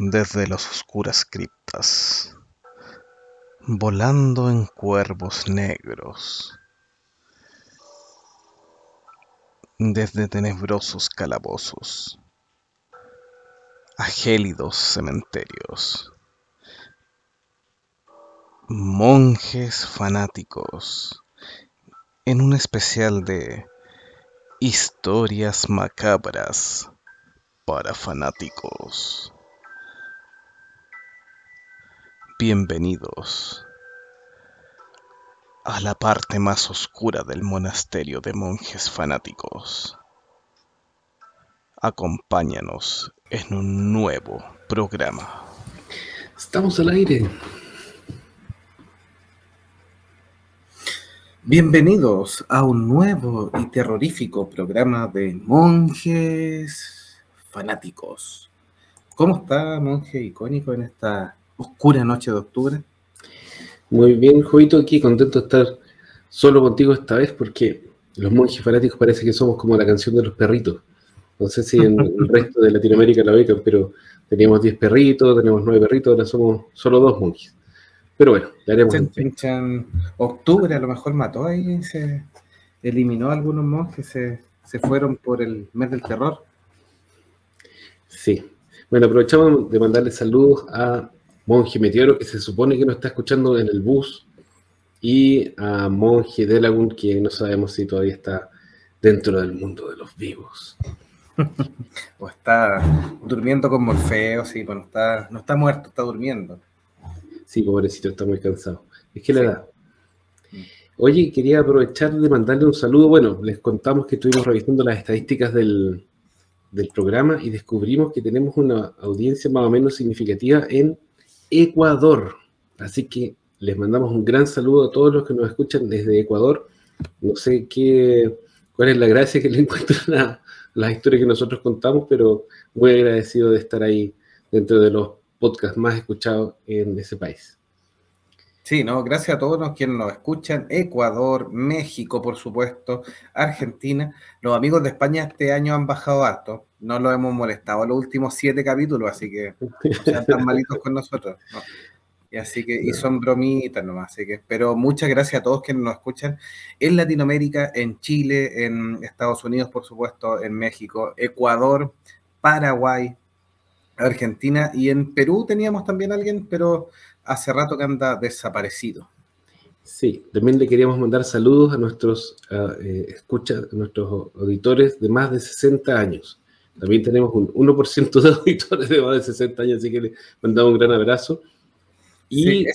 desde las oscuras criptas, volando en cuervos negros, desde tenebrosos calabozos a gélidos cementerios. Monjes fanáticos en un especial de historias macabras para fanáticos. Bienvenidos a la parte más oscura del monasterio de monjes fanáticos. Acompáñanos en un nuevo programa. Estamos al aire. Bienvenidos a un nuevo y terrorífico programa de monjes fanáticos. ¿Cómo está, monje icónico, en esta oscura noche de octubre? Muy bien, Jovito, aquí contento de estar solo contigo esta vez porque los monjes fanáticos parece que somos como la canción de los perritos. No sé si en el resto de Latinoamérica la becan, pero teníamos 10 perritos, tenemos 9 perritos, ahora somos solo dos monjes. Pero bueno, ya haremos. Se octubre, a lo mejor mató ahí, se eliminó a algunos monjes, se, se fueron por el mes del terror. Sí. Bueno, aprovechamos de mandarle saludos a Monje Meteoro, que se supone que nos está escuchando en el bus, y a Monje Delagun, que no sabemos si todavía está dentro del mundo de los vivos. o está durmiendo con Morfeo, sí, bueno, está, no está muerto, está durmiendo. Sí, pobrecito, está muy cansado. Es que le da. Oye, quería aprovechar de mandarle un saludo. Bueno, les contamos que estuvimos revisando las estadísticas del, del programa y descubrimos que tenemos una audiencia más o menos significativa en Ecuador. Así que les mandamos un gran saludo a todos los que nos escuchan desde Ecuador. No sé qué, cuál es la gracia que le encuentran a las historias que nosotros contamos, pero muy agradecido de estar ahí dentro de los podcasts más escuchados en ese país. Sí, no, gracias a todos los quienes nos escuchan, Ecuador, México, por supuesto, Argentina. Los amigos de España este año han bajado alto, no lo hemos molestado los últimos siete capítulos, así que no sean tan malitos con nosotros. Y así que, y son bromitas nomás, así que, pero muchas gracias a todos quienes nos escuchan en Latinoamérica, en Chile, en Estados Unidos, por supuesto, en México, Ecuador, Paraguay, Argentina y en Perú teníamos también alguien, pero hace rato que anda desaparecido. Sí, también le queríamos mandar saludos a nuestros eh, escucha, a nuestros auditores de más de 60 años. También tenemos un 1% de auditores de más de 60 años, así que le mandamos un gran abrazo. Y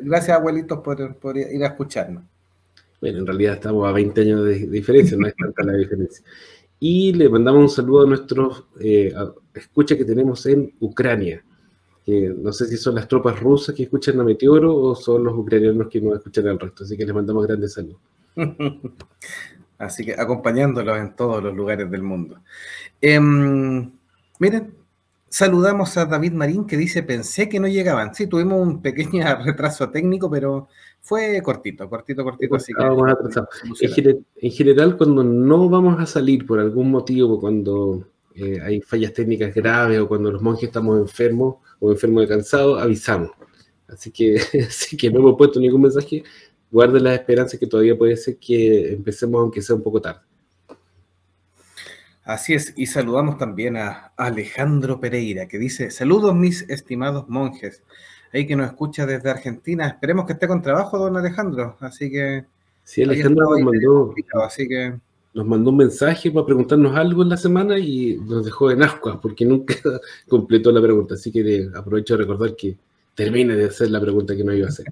gracias, abuelitos, por, por, ir a escucharnos. Bueno, en realidad estamos a 20 años de, diferencia, no es tanta la diferencia. Y le mandamos un saludo a nuestros eh, escuchas que tenemos en Ucrania no sé si son las tropas rusas que escuchan a Meteoro o son los ucranianos que nos escuchan al resto, así que les mandamos grandes saludos. así que acompañándolos en todos los lugares del mundo. Em, miren, saludamos a David Marín que dice, pensé que no llegaban. Sí, tuvimos un pequeño retraso técnico, pero fue cortito, cortito, cortito. Así en, en, general, cuando no vamos a salir por algún motivo, cuando eh, hay fallas técnicas graves o cuando los monjes estamos enfermos o enfermos de cansado, avisamos. Así que, así que no hemos puesto ningún mensaje. Guarden las esperanzas que todavía puede ser que empecemos aunque sea un poco tarde. Así es, y saludamos también a Alejandro Pereira, que dice, saludos mis estimados monjes, ahí que nos escucha desde Argentina, esperemos que esté con trabajo, don Alejandro, así que... Sí, Alejandro nos mandó, así que nos mandó un mensaje para preguntarnos algo en la semana y nos dejó en ascuas porque nunca completó la pregunta. Así que aprovecho de recordar que termine de hacer la pregunta que no iba a hacer.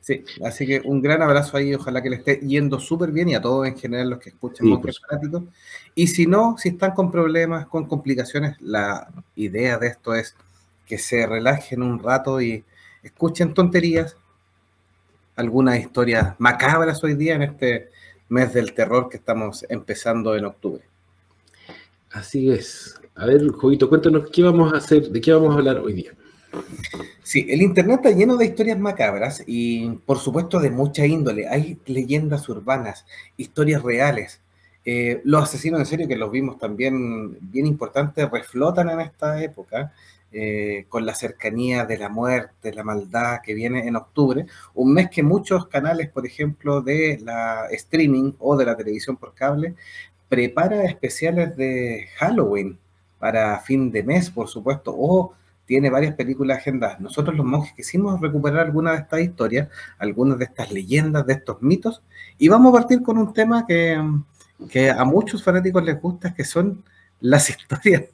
Sí, así que un gran abrazo ahí, ojalá que le esté yendo súper bien y a todos en general los que escuchan sí, Y si no, si están con problemas, con complicaciones, la idea de esto es que se relajen un rato y escuchen tonterías, algunas historias macabras hoy día en este mes del terror que estamos empezando en octubre. Así es. A ver, Jovito, cuéntanos qué vamos a hacer, de qué vamos a hablar hoy día. Sí, el Internet está lleno de historias macabras y por supuesto de mucha índole. Hay leyendas urbanas, historias reales, Eh, los asesinos en serio, que los vimos también bien importantes, reflotan en esta época. Eh, con la cercanía de la muerte, la maldad que viene en octubre, un mes que muchos canales, por ejemplo, de la streaming o de la televisión por cable, prepara especiales de Halloween para fin de mes, por supuesto, o tiene varias películas agendadas. Nosotros los monjes quisimos recuperar algunas de estas historias, algunas de estas leyendas, de estos mitos, y vamos a partir con un tema que, que a muchos fanáticos les gusta, que son las historias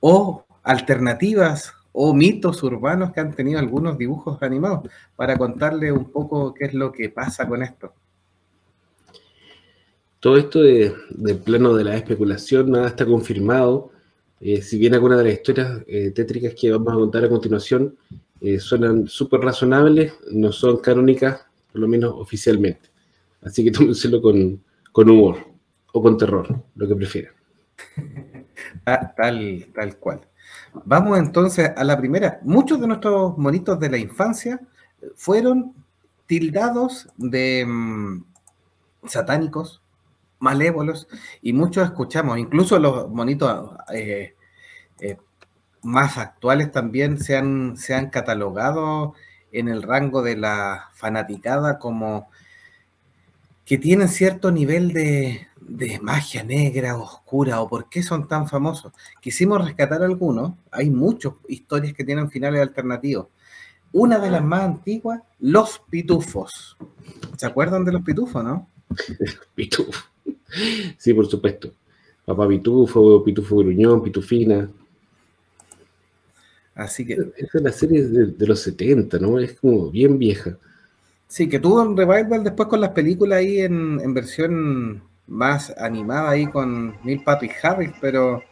o alternativas o mitos urbanos que han tenido algunos dibujos animados para contarle un poco qué es lo que pasa con esto. Todo esto de, del plano de la especulación nada está confirmado. Eh, si bien algunas de las historias eh, tétricas que vamos a contar a continuación eh, suenan súper razonables, no son canónicas, por lo menos oficialmente. Así que tómenselo con, con humor o con terror, lo que prefieran. Ah, tal, tal cual. Vamos entonces a la primera. Muchos de nuestros monitos de la infancia fueron tildados de mm, satánicos, malévolos, y muchos escuchamos, incluso los monitos eh, eh, más actuales también se han, se han catalogado en el rango de la fanaticada como que tienen cierto nivel de, de magia negra, oscura, o por qué son tan famosos. Quisimos rescatar algunos, hay muchas historias que tienen finales alternativos. Una de las más antiguas, Los Pitufos. ¿Se acuerdan de los pitufos, no? Pitufo. Sí, por supuesto. Papá Pitufo, Pitufo Gruñón, Pitufina. Así que. Esa es la serie de, de los 70, ¿no? Es como bien vieja. Sí, que tuvo un revival después con las películas ahí en, en versión más animada ahí con Neil Patrick Harris, pero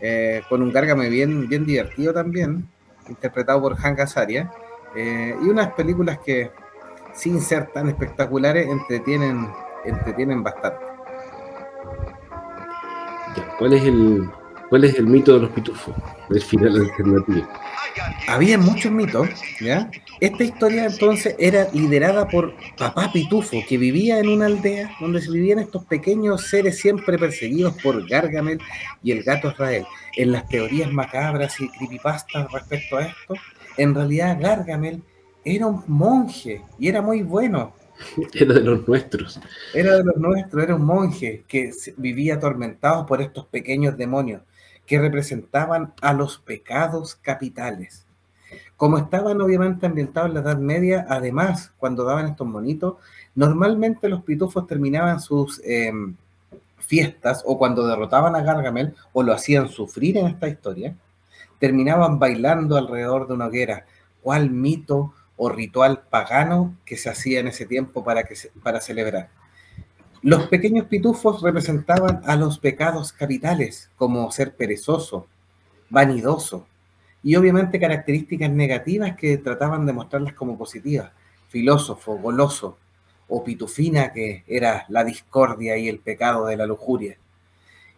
eh, con un Gárgame bien, bien divertido también, interpretado por Hank Azaria, eh, y unas películas que, sin ser tan espectaculares, entretienen, entretienen bastante. ¿Cuál es el, cuál es el mito de los pitufos del final alternativo? Había muchos mitos, ¿ya? Esta historia entonces era liderada por Papá Pitufo, que vivía en una aldea donde se vivían estos pequeños seres siempre perseguidos por Gargamel y el gato Israel. En las teorías macabras y creepypastas respecto a esto, en realidad Gargamel era un monje y era muy bueno. Era de los nuestros. Era de los nuestros, era un monje que vivía atormentado por estos pequeños demonios que representaban a los pecados capitales. Como estaban obviamente ambientados en la Edad Media, además, cuando daban estos monitos, normalmente los pitufos terminaban sus em, fiestas o cuando derrotaban a Gargamel o lo hacían sufrir en esta historia, terminaban bailando alrededor de una hoguera. ¿Cuál mito o ritual pagano que se hacía en ese tiempo para, que para celebrar? Los pequeños pitufos representaban a los pecados capitales, como ser perezoso, vanidoso, y obviamente características negativas que trataban de mostrarlas como positivas, filósofo, goloso, o pitufina, que era la discordia y el pecado de la lujuria.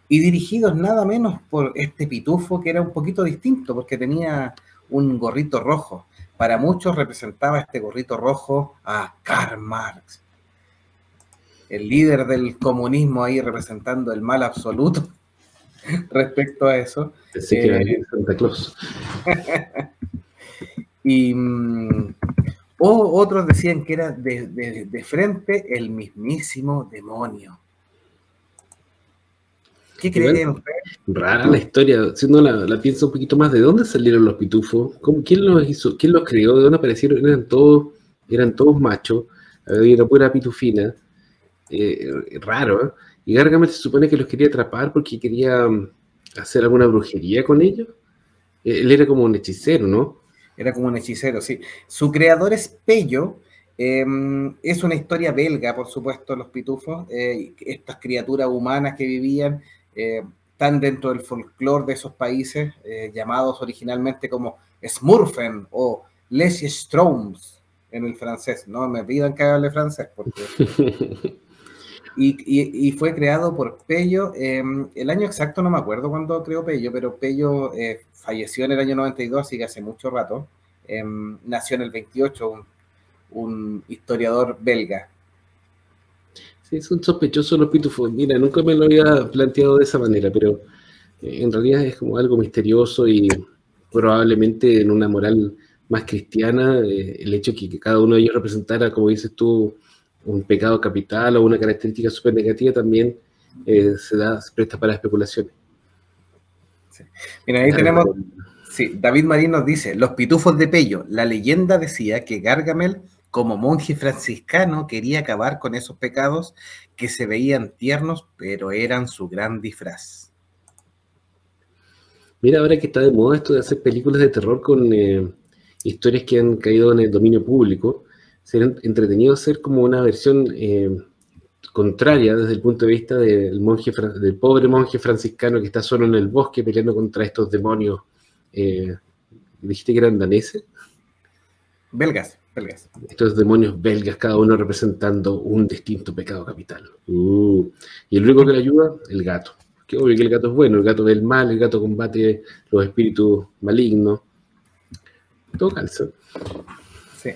Y dirigidos nada menos por este pitufo que era un poquito distinto, porque tenía un gorrito rojo. Para muchos representaba este gorrito rojo a Karl Marx, el líder del comunismo ahí representando el mal absoluto respecto a eso. que Santa Claus. y mm, o otros decían que era de, frente el mismísimo demonio. ¿Qué creen ustedes? Rara la historia, si uno la, piensa un poquito más, ¿de dónde salieron los pitufos? ¿Quién los hizo? ¿Quién los creó? ¿De dónde aparecieron? Eran todos, eran todos machos, había una pura pitufina eh, raro. ¿eh? Y Gargamel se supone que los quería atrapar porque quería mm, hacer alguna brujería con ellos. Eh, él era como un hechicero, ¿no? Era como un hechicero, sí. Su creador es Pello. Em, es una historia belga, por supuesto, los pitufos. estas criaturas humanas que vivían están dentro del folclore de esos países, llamados originalmente como Smurfen o Les Stroms en el francés. No me pidan que hable francés, porque Y, fue creado por Pello. Em, el año exacto no me acuerdo cuándo creó Pello, pero Pello eh, falleció en el año 92, así que hace mucho rato. Em, nació en el 28, un, historiador belga. Sí, son sospechosos los pitufos. Mira, nunca me lo había planteado de esa manera, pero eh, en realidad es como algo misterioso y probablemente en una moral más cristiana, eh, el hecho de que cada uno de ellos representara, como dices tú, un pecado capital o una característica súper negativa también eh, se da, se presta para especulaciones. Mira, ahí tenemos, sí, David Marín nos dice, los pitufos de Pello, la leyenda decía que Gargamel, como monje franciscano, quería acabar con esos pecados que se veían tiernos, pero eran su gran disfraz. Mira, ahora que está de moda esto de hacer películas de terror con eh, historias que han caído en el dominio público, sería entretenido hacer como una versión eh, contraria desde el punto de vista del monje del pobre monje franciscano que está solo en el bosque peleando contra estos demonios. Eh, ¿Dijiste que eran daneses? Belgas, belgas. Estos demonios belgas, cada uno representando un distinto pecado capital. Uh, y el único que le ayuda, el gato que obvio que el gato es bueno, el gato ve el mal, el gato combate los espíritus malignos. Todo calza. Sí.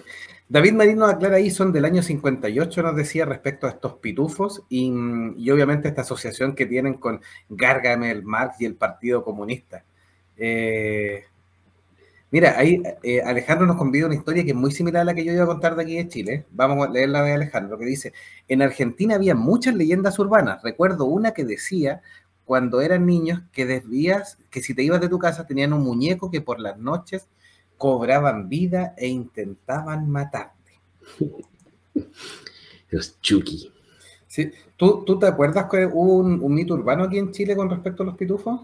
David Marino aclara ahí, son del año 58, nos decía respecto a estos pitufos y, obviamente esta asociación que tienen con Gargamel, Marx y el Partido Comunista. Eh, mira, ahí eh, Alejandro nos convida una historia que es muy similar a la que yo iba a contar de aquí de Chile. Vamos a leer la de Alejandro, que dice, en Argentina había muchas leyendas urbanas. Recuerdo una que decía cuando eran niños que desvías, que si te ibas de tu casa tenían un muñeco que por las noches cobraban vida e intentaban matarte. Los Chucky. Sí. ¿Tú, ¿Tú, te acuerdas que hubo un, mito urbano aquí en Chile con respecto a los pitufos?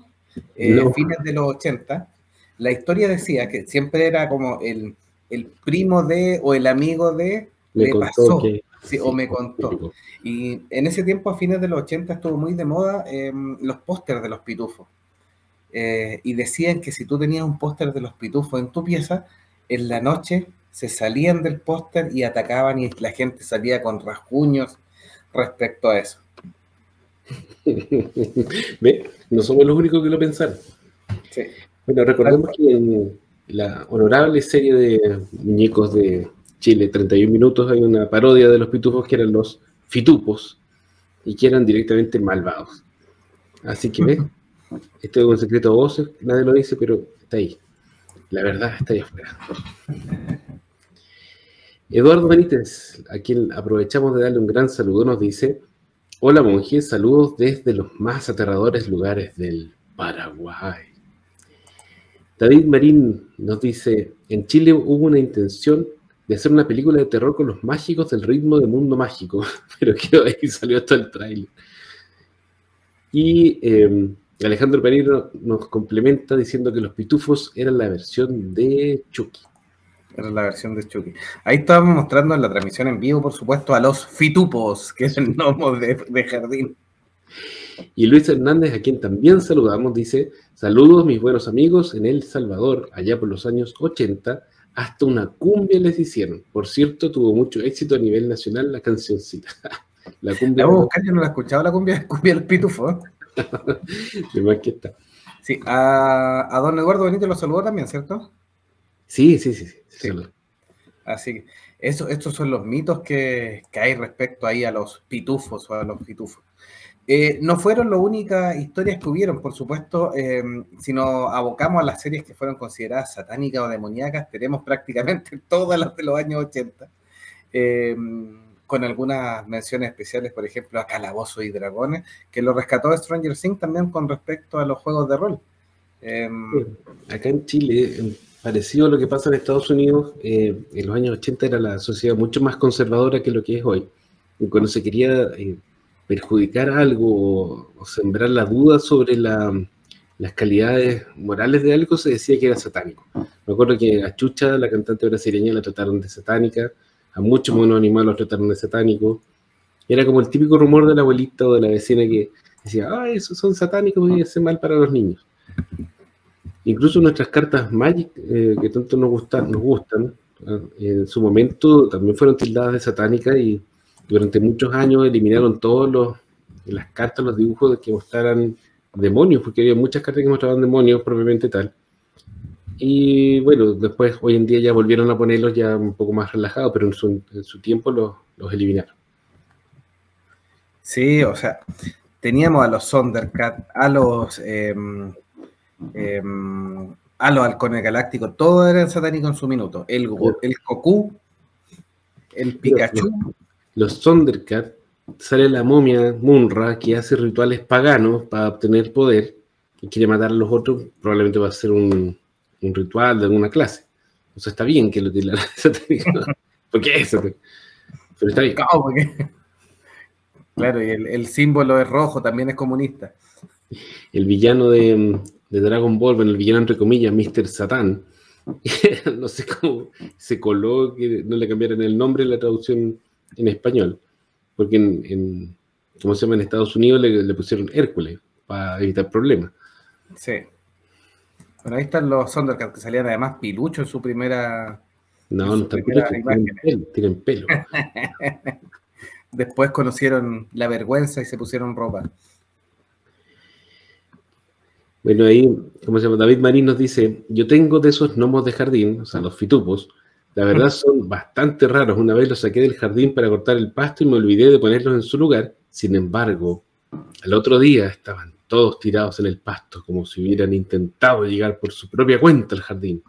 Eh, Fines de los 80. La historia decía que siempre era como el, el primo de o el amigo de le pasó. Sí, o me contó. Y en ese tiempo, a fines de los 80, estuvo muy de moda em, los pósters de los pitufos. Eh, y decían que si tú tenías un póster de los pitufos en tu pieza, en la noche se salían del póster y atacaban y la gente salía con rasguños respecto a eso. ¿Ve? No somos los únicos que lo pensaron. Sí. Bueno, recordemos que en la honorable serie de muñecos de Chile, 31 minutos, hay una parodia de los pitufos que eran los fitupos y que eran directamente malvados. Así que, ¿ves? Esto es un secreto a voces, nadie lo dice, pero está ahí. La verdad está ahí afuera. Eduardo Benítez, a quien aprovechamos de darle un gran saludo, nos dice: Hola monje, saludos desde los más aterradores lugares del Paraguay. David Marín nos dice: En Chile hubo una intención de hacer una película de terror con los mágicos del ritmo de mundo mágico, pero que ahí salió hasta el trailer. Y em, Alejandro Pereira nos complementa diciendo que los pitufos eran la versión de Chucky. Era la versión de Chucky. Ahí estábamos mostrando en la transmisión en vivo, por supuesto, a los fitupos, que es el de, de jardín. Y Luis Hernández, a quien también saludamos, dice, saludos mis buenos amigos en El Salvador, allá por los años 80, hasta una cumbia les hicieron. Por cierto, tuvo mucho éxito a nivel nacional la cancioncita. la cumbia. La buscar, yo no la he escuchado la cumbia, cumbia del pitufo. De más que está. Sí, a, a, don Eduardo Benítez lo saludó también, ¿cierto? Sí, sí, sí. sí, Así que eso, estos son los mitos que, que, hay respecto ahí a los pitufos o a los pitufos. Eh, no fueron las únicas historias que hubieron, por supuesto, eh, si nos abocamos a las series que fueron consideradas satánicas o demoníacas, tenemos prácticamente todas las de los años 80, eh, con algunas menciones especiales, por ejemplo, a Calabozo y Dragones, que lo rescató Stranger Things también con respecto a los juegos de rol. Acá en Chile, parecido a lo que pasa en Estados Unidos, en los años 80 era la sociedad mucho más conservadora que lo que es hoy. Y cuando se quería perjudicar algo o, sembrar la duda sobre las calidades morales de algo, se decía que era satánico. Me acuerdo que a Chucha, la cantante brasileña, la trataron de satánica, a muchos monos animales los trataron de satánico. Era como el típico rumor de la abuelita o de la vecina que decía, ah, esos son satánicos y hacen mal para los niños. Incluso nuestras cartas Magic, eh, que tanto nos gustan, nos gustan en su momento también fueron tildadas de satánica y durante muchos años eliminaron todos las cartas, los dibujos de que mostraran demonios, porque había muchas cartas que mostraban demonios propiamente tal. Y bueno, después hoy en día ya volvieron a ponerlos ya un poco más relajados, pero en su, tiempo los, eliminaron. Sí, o sea, teníamos a los Sondercat, a los em, a los halcones galácticos, todos eran satánicos en su minuto. El, el Goku, el Pikachu. Los, Sondercat, sale la momia Munra que hace rituales paganos para obtener poder y quiere matar a los otros, probablemente va a ser un, ritual de alguna clase. O sea, está bien que lo tire la porque eso. Pero está bien. Claro, y el, símbolo es rojo, también es comunista. El villano de, Dragon Ball, bueno, el villano entre comillas, Mr. Satan, no sé cómo se coló que no le cambiaran el nombre en la traducción en español, porque en, ¿cómo se llama? En Estados Unidos le, pusieron Hércules para evitar problemas. Sí. Bueno, ahí están los Thundercats que salían además pilucho en su primera. No, no están piluchos, tienen pelo. Después conocieron la vergüenza y se pusieron ropa. Bueno, ahí, como se llama? David Marín nos dice, yo tengo de esos gnomos de jardín, o sea, los fitupos, la verdad son bastante raros. Una vez los saqué del jardín para cortar el pasto y me olvidé de ponerlos en su lugar. Sin embargo, al otro día estaban todos tirados en el pasto, como si hubieran intentado llegar por su propia cuenta al jardín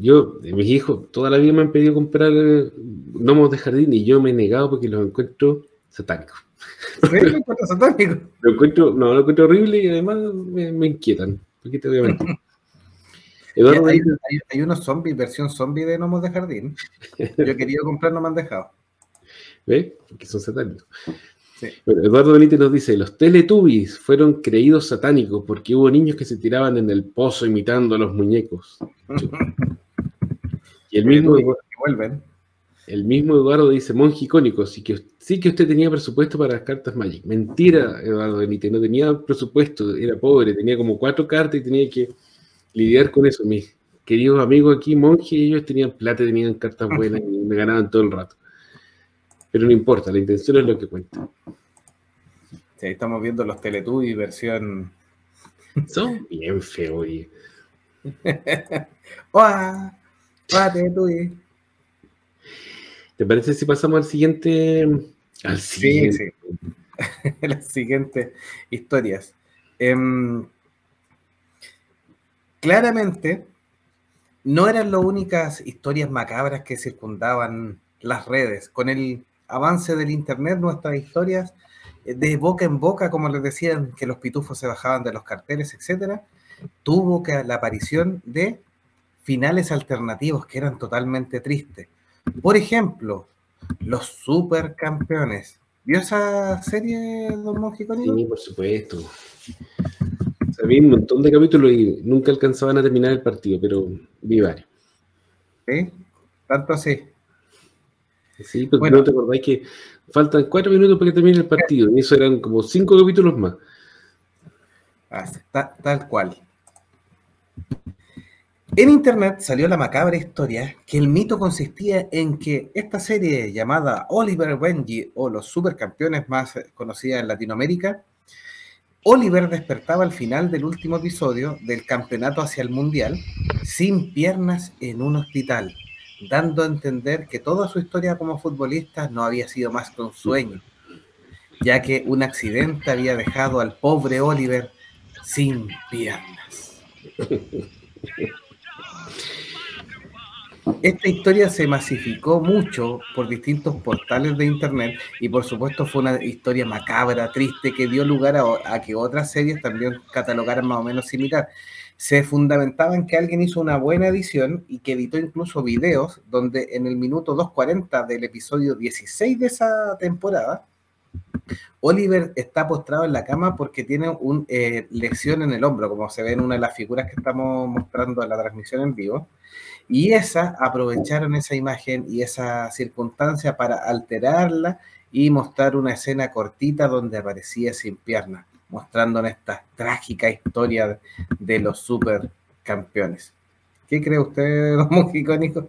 yo, mis hijos, toda la vida me han pedido comprar eh, gnomos de jardín y yo me he negado porque los encuentro satánicos. ¿Sí? ¿Lo encuentro satánico? Lo encuentro, no, lo encuentro horrible y además me, inquietan. ¿Por qué te voy a mentir? Eduardo, hay, hay, unos zombies, versión zombie de gnomos de jardín. Yo querido comprar, no me han dejado. ¿Ves? Porque son satánicos. Eduardo Benítez nos dice, los Teletubbies fueron creídos satánicos porque hubo niños que se tiraban en el pozo imitando a los muñecos. y el mismo, el mismo Eduardo dice, monje icónico, sí que, sí que usted tenía presupuesto para las cartas Magic. Mentira, Eduardo Benítez, no tenía presupuesto, era pobre, tenía como cuatro cartas y tenía que lidiar con eso. Mis queridos amigos aquí, monje, ellos tenían plata, tenían cartas buenas y me ganaban todo el rato. Pero no importa, la intención es lo que cuenta. Sí, estamos viendo los Teletubbies versión. Son bien feos. ¡Hola! ¡Hola, Teletubbies! ¿Te parece si pasamos al siguiente? Al siguiente. Sí, sí. Las siguientes historias. Em, claramente, no eran las únicas historias macabras que circundaban las redes. Con el avance del Internet, nuestras historias eh, de boca en boca, como les decían, que los pitufos se bajaban de los carteles, etcétera, tuvo que la aparición de finales alternativos que eran totalmente tristes. Por ejemplo, los supercampeones. ¿Vio esa serie, Don Mójico? Sí, por supuesto. Vi un montón de capítulos y nunca alcanzaban a terminar el partido, pero vi varios. ¿Sí? Tanto así. Sí, porque no te acordáis que faltan cuatro minutos para que termine el partido, y eso eran como cinco capítulos más. Ah, tal cual. En internet salió la macabra historia que el mito consistía en que esta serie llamada Oliver Benji o los supercampeones más conocida en Latinoamérica, Oliver despertaba al final del último episodio del campeonato hacia el mundial sin piernas en un hospital dando a entender que toda su historia como futbolista no había sido más que un sueño, ya que un accidente había dejado al pobre Oliver sin piernas. Esta historia se masificó mucho por distintos portales de internet y por supuesto fue una historia macabra, triste, que dio lugar a, que otras series también catalogaran más o menos similar. Se fundamentaba en que alguien hizo una buena edición y que editó incluso videos donde en el minuto 2.40 del episodio 16 de esa temporada, Oliver está postrado en la cama porque tiene una eh, lesión en el hombro, como se ve en una de las figuras que estamos mostrando en la transmisión en vivo. Y esa aprovecharon esa imagen y esa circunstancia para alterarla y mostrar una escena cortita donde aparecía sin pierna mostrándonos esta trágica historia de los supercampeones. ¿Qué cree usted, don Mujicónico?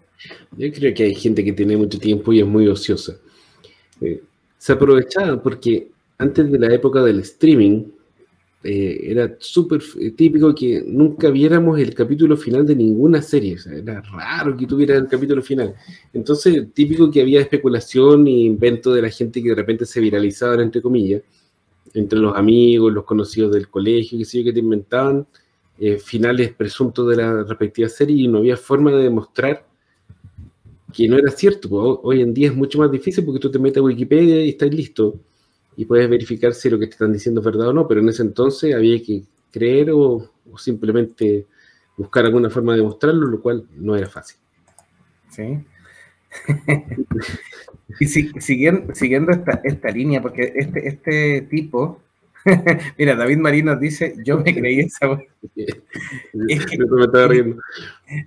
Yo creo que hay gente que tiene mucho tiempo y es muy ociosa. Eh, se aprovechaba porque antes de la época del streaming, eh, era súper típico que nunca viéramos el capítulo final de ninguna serie. Era raro que tuviera el capítulo final. Entonces, típico que había especulación e invento de la gente que de repente se viralizaban, entre comillas, entre los amigos, los conocidos del colegio, que sé que te inventaban eh, finales presuntos de la respectiva serie y no había forma de demostrar que no era cierto. Hoy en día es mucho más difícil porque tú te metes a Wikipedia y estás listo y puedes verificar si lo que te están diciendo es verdad o no, pero en ese entonces había que creer o, simplemente buscar alguna forma de demostrarlo, lo cual no era fácil. Sí. y siguiendo, siguiendo esta, esta, línea, porque este, este tipo, mira, David Marín nos dice, yo me creí esa... es que, me estaba riendo.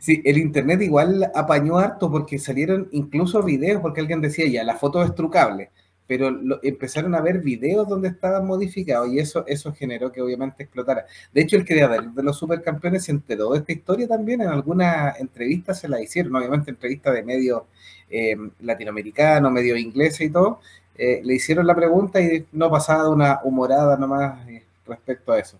Sí, el internet igual apañó harto porque salieron incluso videos, porque alguien decía, ya, la foto es trucable pero empezaron a ver videos donde estaban modificados y eso, eso generó que obviamente explotara. De hecho, el creador de los supercampeones se enteró de esta historia también, en alguna entrevista se la hicieron, obviamente entrevistas de medios eh, latinoamericanos, medios ingleses y todo, eh, le hicieron la pregunta y no pasaba una humorada nomás eh, respecto a eso.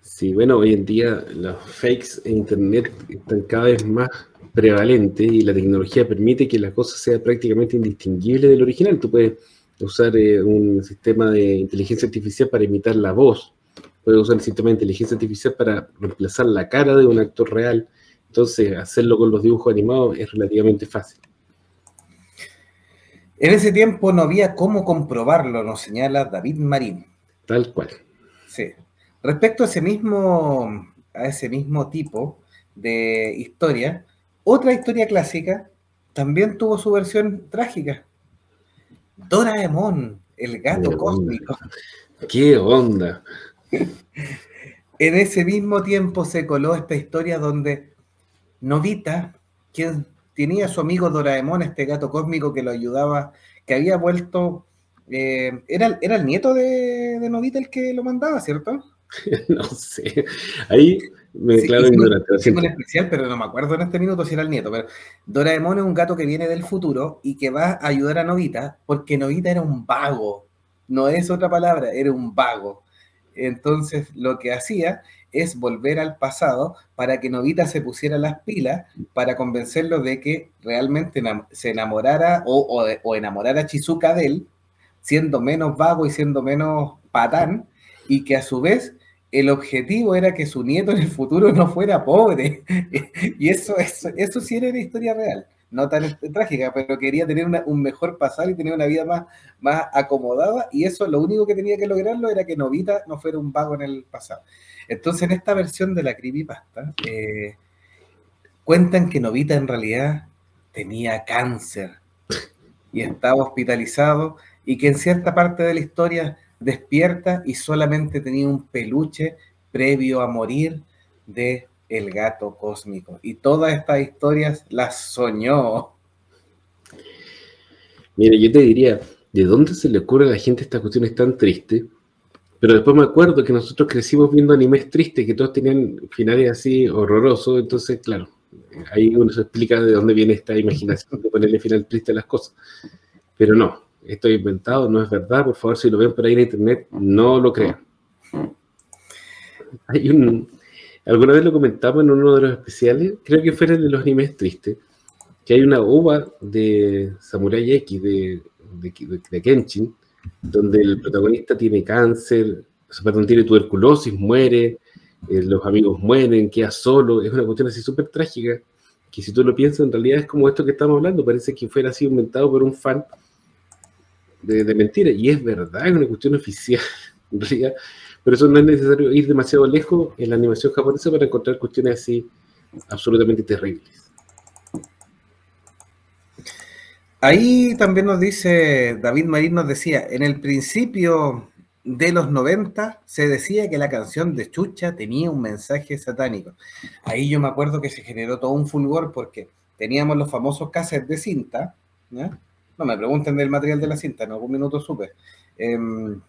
Sí, bueno, hoy en día los fakes en Internet están cada vez más prevalente y la tecnología permite que la cosa sea prácticamente indistinguible del original. Tú puedes usar eh, un sistema de inteligencia artificial para imitar la voz, puedes usar el sistema de inteligencia artificial para reemplazar la cara de un actor real. Entonces, hacerlo con los dibujos animados es relativamente fácil. En ese tiempo no había cómo comprobarlo, nos señala David Marín. Tal cual. Sí. Respecto a ese mismo, a ese mismo tipo de historia, otra historia clásica también tuvo su versión trágica. Doraemon, el gato cósmico. ¡Qué onda! en ese mismo tiempo se coló esta historia donde Novita, quien tenía a su amigo Doraemon, este gato cósmico que lo ayudaba, que había vuelto... Eh, era, era el nieto de, de Novita el que lo mandaba, ¿cierto? no sé. Ahí me declaro ignorante. especial, pero no me acuerdo en este minuto si era el nieto. Pero Doraemon es un gato que viene del futuro y que va a ayudar a Novita porque Novita era un vago. No es otra palabra, era un vago. Entonces lo que hacía es volver al pasado para que Novita se pusiera las pilas para convencerlo de que realmente se enamorara o, enamorara a Chizuka de él, siendo menos vago y siendo menos patán, y que a su vez el objetivo era que su nieto en el futuro no fuera pobre. y eso, eso, eso sí era una historia real. No tan trágica, pero quería tener un mejor pasar y tener una vida más, más acomodada. Y eso lo único que tenía que lograrlo era que Novita no fuera un vago en el pasado. Entonces, en esta versión de la creepypasta, eh, cuentan que Novita en realidad tenía cáncer y estaba hospitalizado y que en cierta parte de la historia despierta y solamente tenía un peluche previo a morir de el gato cósmico. Y todas estas historias las soñó. Mira, yo te diría, ¿de dónde se le ocurre a la gente estas cuestiones tan tristes? Pero después me acuerdo que nosotros crecimos viendo animes tristes, que todos tenían finales así horrorosos, entonces, claro, ahí uno se explica de dónde viene esta imaginación de ponerle final triste a las cosas. Pero no, esto es inventado, no es verdad, por favor, si lo ven por ahí en internet, no lo crean. Hay un, alguna vez lo comentamos en uno de los especiales, creo que fue el de los animes tristes, que hay una ova de Samurai X, de, de, Kenshin, donde el protagonista tiene cáncer, perdón, tiene tuberculosis, muere, eh, los amigos mueren, queda solo, es una cuestión así súper trágica, que si tú lo piensas, en realidad es como esto que estamos hablando, parece que fuera así inventado por un fan de, mentira. Y es verdad, es una cuestión oficial, en realidad. Pero eso no es necesario ir demasiado lejos en la animación japonesa para encontrar cuestiones así absolutamente terribles. Ahí también nos dice, David Marín nos decía, en el principio de los 90 se decía que la canción de Chucha tenía un mensaje satánico. Ahí yo me acuerdo que se generó todo un fulgor porque teníamos los famosos cassettes de cinta, ¿no? Me pregunten del material de la cinta, en algún minuto supe. Em,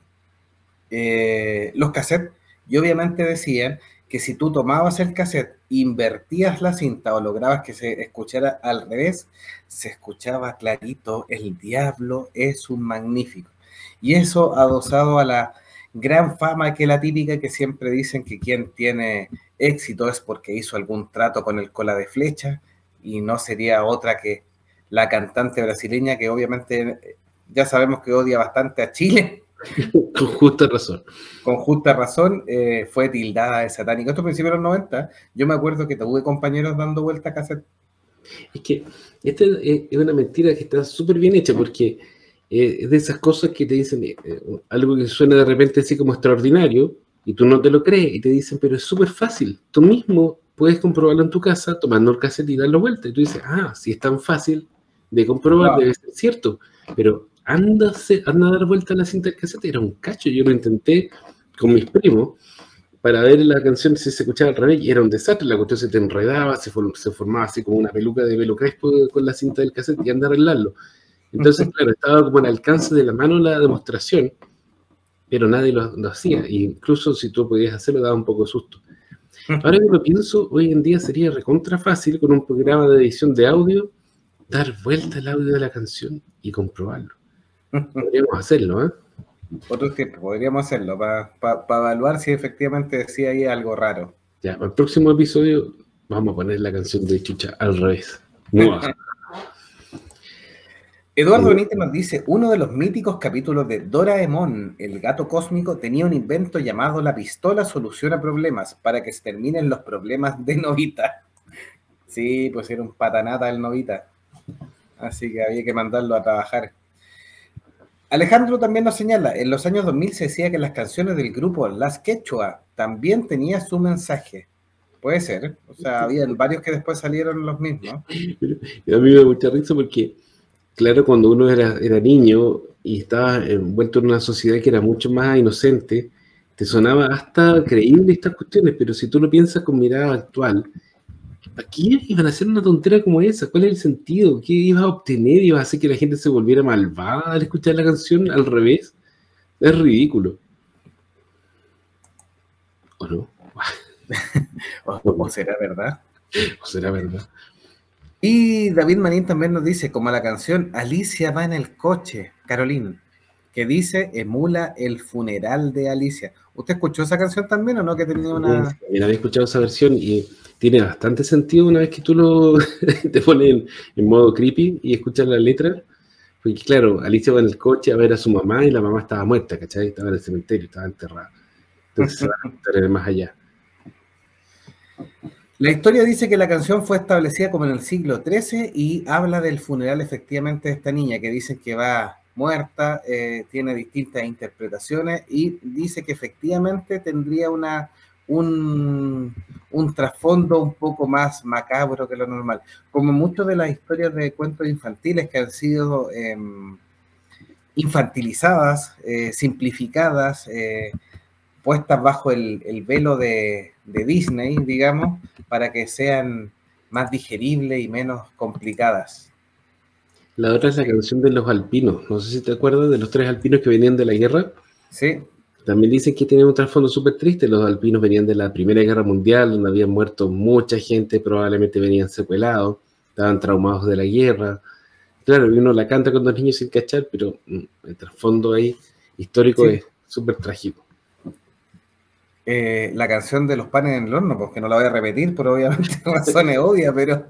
eh, los cassettes, y obviamente decían que si tú tomabas el cassette, invertías la cinta o lograbas que se escuchara al revés, se escuchaba clarito, el diablo es un magnífico. Y eso adosado a la gran fama que la típica que siempre dicen que quien tiene éxito es porque hizo algún trato con el cola de flecha y no sería otra que la cantante brasileña que obviamente ya sabemos que odia bastante a Chile. Con justa razón. Con justa razón, eh, fue tildada de satánico. Esto principios de los 90, yo me acuerdo que tuve compañeros dando vuelta a cassette. Es que esta es una mentira que está súper bien hecha porque eh, es de esas cosas que te dicen eh, algo que suena de repente así como extraordinario y tú no te lo crees y te dicen, pero es súper fácil. Tú mismo puedes comprobarlo en tu casa tomando el cassette y darlo vuelta. Y tú dices, ah, si es tan fácil de comprobar, debe ser cierto. Pero anda, anda a dar vuelta a la cinta del cassette, era un cacho. Yo lo intenté con mis primos para ver la canción si se escuchaba al revés y era un desastre. La cuestión se te enredaba, se, se formaba así como una peluca de pelo crespo con la cinta del cassette y anda a arreglarlo. Entonces, claro, estaba como al alcance de la mano la demostración, pero nadie lo, lo hacía. E incluso si tú podías hacerlo, daba un poco de susto. Ahora que lo pienso, hoy en día sería recontra fácil con un programa de edición de audio dar vuelta al audio de la canción y comprobarlo. Podríamos hacerlo, ¿eh? Otro tiempo, podríamos hacerlo para evaluar si efectivamente decía ahí algo raro. Ya, para el próximo episodio vamos a poner la canción de Chucha al revés. Eduardo Benítez nos dice, uno de los míticos capítulos de Doraemon, el gato cósmico, tenía un invento llamado la pistola soluciona problemas para que se terminen los problemas de Novita. Sí, pues era un patanata el Novita. Así que había que mandarlo a trabajar. Alejandro también nos señala, en los años 2000 se decía que las canciones del grupo Las Quechua también tenía su mensaje. Puede ser, o sea, había varios que después salieron los mismos. a mí me da mucha risa porque claro, cuando uno era, era niño y estaba envuelto en una sociedad que era mucho más inocente, te sonaba hasta creíble estas cuestiones, pero si tú lo piensas con mirada actual, ¿para qué iban a hacer una tontera como esa? ¿Cuál es el sentido? ¿Qué ibas a obtener? ¿Ibas a hacer que la gente se volviera malvada al escuchar la canción al revés? Es ridículo. ¿O no? ¿O será verdad? ¿O será verdad? Y David Manín también nos dice, como la canción Alicia va en el coche, Carolina, que dice emula el funeral de Alicia. ¿Usted escuchó esa canción también o no? Que tenía una. También había escuchado esa versión y tiene bastante sentido una vez que tú lo te pones en, modo creepy y escuchas la letra. Porque claro, Alicia va en el coche a ver a su mamá y la mamá estaba muerta, ¿cachai? Estaba en el cementerio, estaba enterrada. Entonces se va a contar más allá. La historia dice que la canción fue establecida como en el siglo XIII y habla del funeral efectivamente de esta niña que dice que va muerta, eh, tiene distintas interpretaciones y dice que efectivamente tendría una, un, trasfondo un poco más macabro que lo normal. Como muchas de las historias de cuentos infantiles que han sido em, infantilizadas, eh, simplificadas, eh, puestas bajo el, velo de, Disney, digamos, para que sean más digeribles y menos complicadas. La otra es la canción de los alpinos. No sé si te acuerdas de los tres alpinos que venían de la guerra. Sí. También dicen que tienen un trasfondo súper triste. Los alpinos venían de la Primera Guerra Mundial, donde habían muerto mucha gente, probablemente venían secuelados, estaban traumados de la guerra. Claro, uno la canta con dos niños sin cachar, pero mm, el trasfondo ahí histórico es súper trágico. Eh, la canción de los panes en el horno, porque no la voy a repetir por obviamente razones obvias, pero.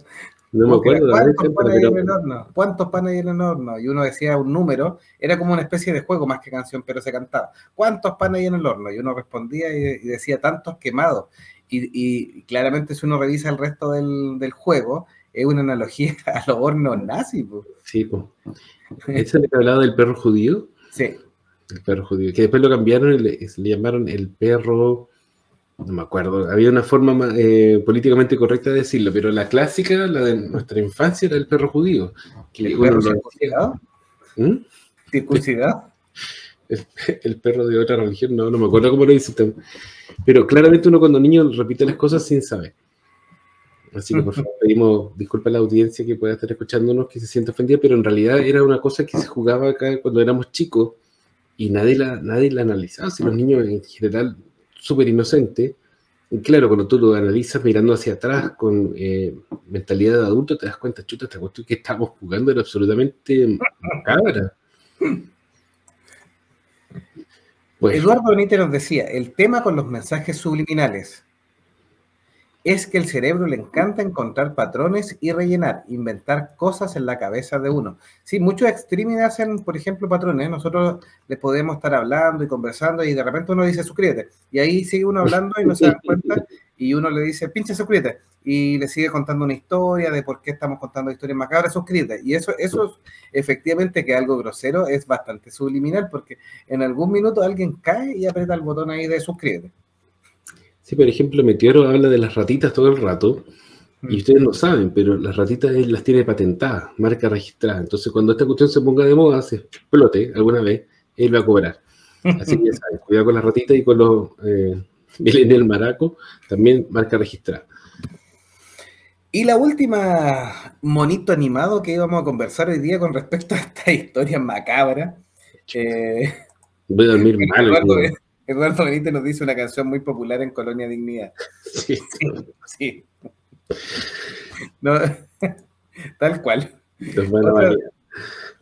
No me acuerdo. ¿Cuántos panes hay en el horno? ¿Cuántos panes hay en el horno? Y uno decía un número, era como una especie de juego más que canción, pero se cantaba. ¿Cuántos panes hay en el horno? Y uno respondía y, decía tantos quemados. Y, claramente, si uno revisa el resto del, juego, es una analogía a los hornos nazis. Sí, pues. ¿Ese le hablado del perro judío? Sí. El perro judío. Que después lo cambiaron y le, llamaron el perro. No me acuerdo. Había una forma eh, políticamente correcta de decirlo, pero la clásica, la de nuestra infancia, era el perro judío. ¿El perro circuncidado? ¿Mm? ¿Circuncidado? El, perro de otra religión, no, no me acuerdo cómo lo dice. Pero claramente uno cuando niño repite las cosas sin saber. Así que por favor pedimos disculpas a la audiencia que pueda estar escuchándonos, que se sienta ofendida, pero en realidad era una cosa que se jugaba acá cuando éramos chicos y nadie la, nadie la analizaba. Si los niños en general, súper inocentes, y claro, cuando tú lo analizas mirando hacia atrás con eh, mentalidad de adulto, te das cuenta, chuta, esta cuestión que estamos jugando era absolutamente macabra. Eduardo Benítez nos decía, el tema con los mensajes subliminales es que el cerebro le encanta encontrar patrones y rellenar, inventar cosas en la cabeza de uno. Sí, muchos streaming hacen, por ejemplo, patrones. Nosotros les podemos estar hablando y conversando y de repente uno dice suscríbete. Y ahí sigue uno hablando y no se dan cuenta y uno le dice pinche suscríbete. Y le sigue contando una historia de por qué estamos contando historias macabras, suscríbete. Y eso, eso efectivamente que algo grosero es bastante subliminal porque en algún minuto alguien cae y aprieta el botón ahí de suscríbete. Sí, por ejemplo, Meteoro habla de las ratitas todo el rato, y mm. ustedes no saben, pero las ratitas él las tiene patentadas, marca registrada. Entonces, cuando esta cuestión se ponga de moda, se explote alguna vez, él va a cobrar. Así que ya saben, cuidado con las ratitas y con los eh, el maraco, también marca registrada. Y la última monito animado que íbamos a conversar hoy día con respecto a esta historia macabra. Eh, Voy a dormir mal. Eduardo Benítez nos dice una canción muy popular en Colonia Dignidad. Sí, sí. tal cual.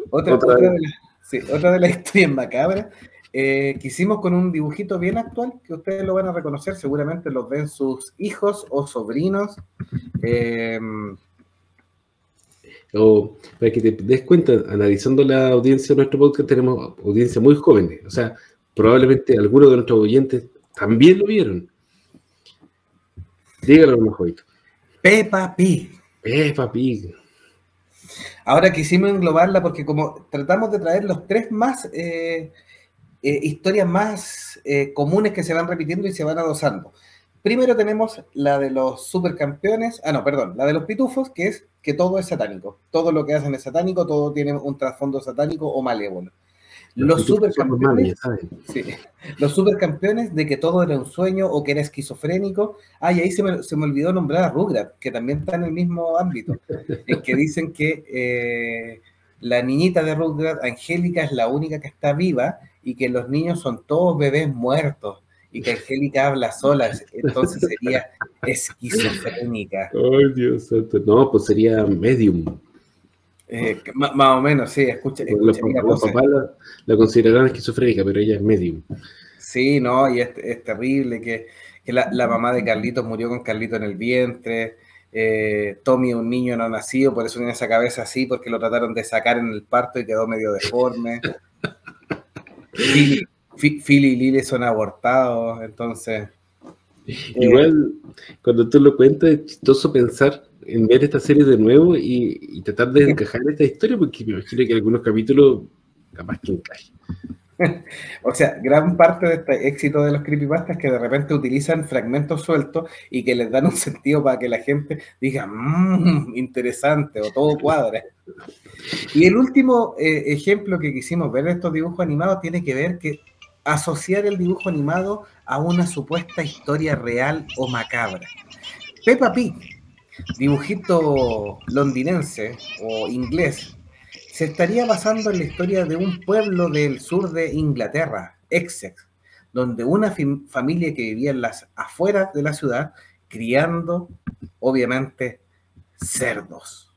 Otra, de las historias macabras eh, que hicimos con un dibujito bien actual, que ustedes lo van a reconocer, seguramente los ven sus hijos o sobrinos. Em, o para que te des cuenta, analizando la audiencia de nuestro podcast, tenemos audiencia muy jóvenes. O sea, probablemente algunos de nuestros oyentes también lo vieron. Dígalo, mejor. Pepa Pig. Pepa Pig. Ahora quisimos englobarla porque como tratamos de traer los tres más eh, eh, historias más eh, comunes que se van repitiendo y se van adosando. Primero tenemos la de los supercampeones, ah no, perdón, la de los pitufos, que es que todo es satánico. Todo lo que hacen es satánico, todo tiene un trasfondo satánico o malévolo. Los, supercampeones, los supercampeones de que todo era un sueño o que era esquizofrénico. Ah, y ahí se me, se me olvidó nombrar a Rugrat, que también está en el mismo ámbito, en que dicen que eh, la niñita de Rugrat, Angélica, es la única que está viva y que los niños son todos bebés muertos y que Angélica habla sola, entonces sería esquizofrénica. Ay, Dios santo. No, pues sería medium. Eh, más, o menos, sí, escucha. los, papás la, considerarán esquizofrénica, pero ella es medium. Sí, no, y es, terrible que, la, mamá de Carlitos murió con Carlitos en el vientre. Eh, Tommy, un niño no nacido, por eso tiene esa cabeza así, porque lo trataron de sacar en el parto y quedó medio deforme. Philly, y Lily son abortados, entonces. Igual, cuando tú lo cuentas, es chistoso pensar en ver esta serie de nuevo y, tratar de encajar esta historia, porque me imagino que algunos capítulos capaz que encaje. o sea, gran parte de este éxito de los creepypastas es que de repente utilizan fragmentos sueltos y que les dan un sentido para que la gente diga, mmm, interesante o todo cuadra. Y el último eh, ejemplo que quisimos ver de estos dibujos animados tiene que ver que asociar el dibujo animado a una supuesta historia real o macabra. Peppa Pig, dibujito londinense o inglés, se estaría basando en la historia de un pueblo del sur de Inglaterra, Essex, donde una familia que vivía en las afueras de la ciudad criando, obviamente, cerdos.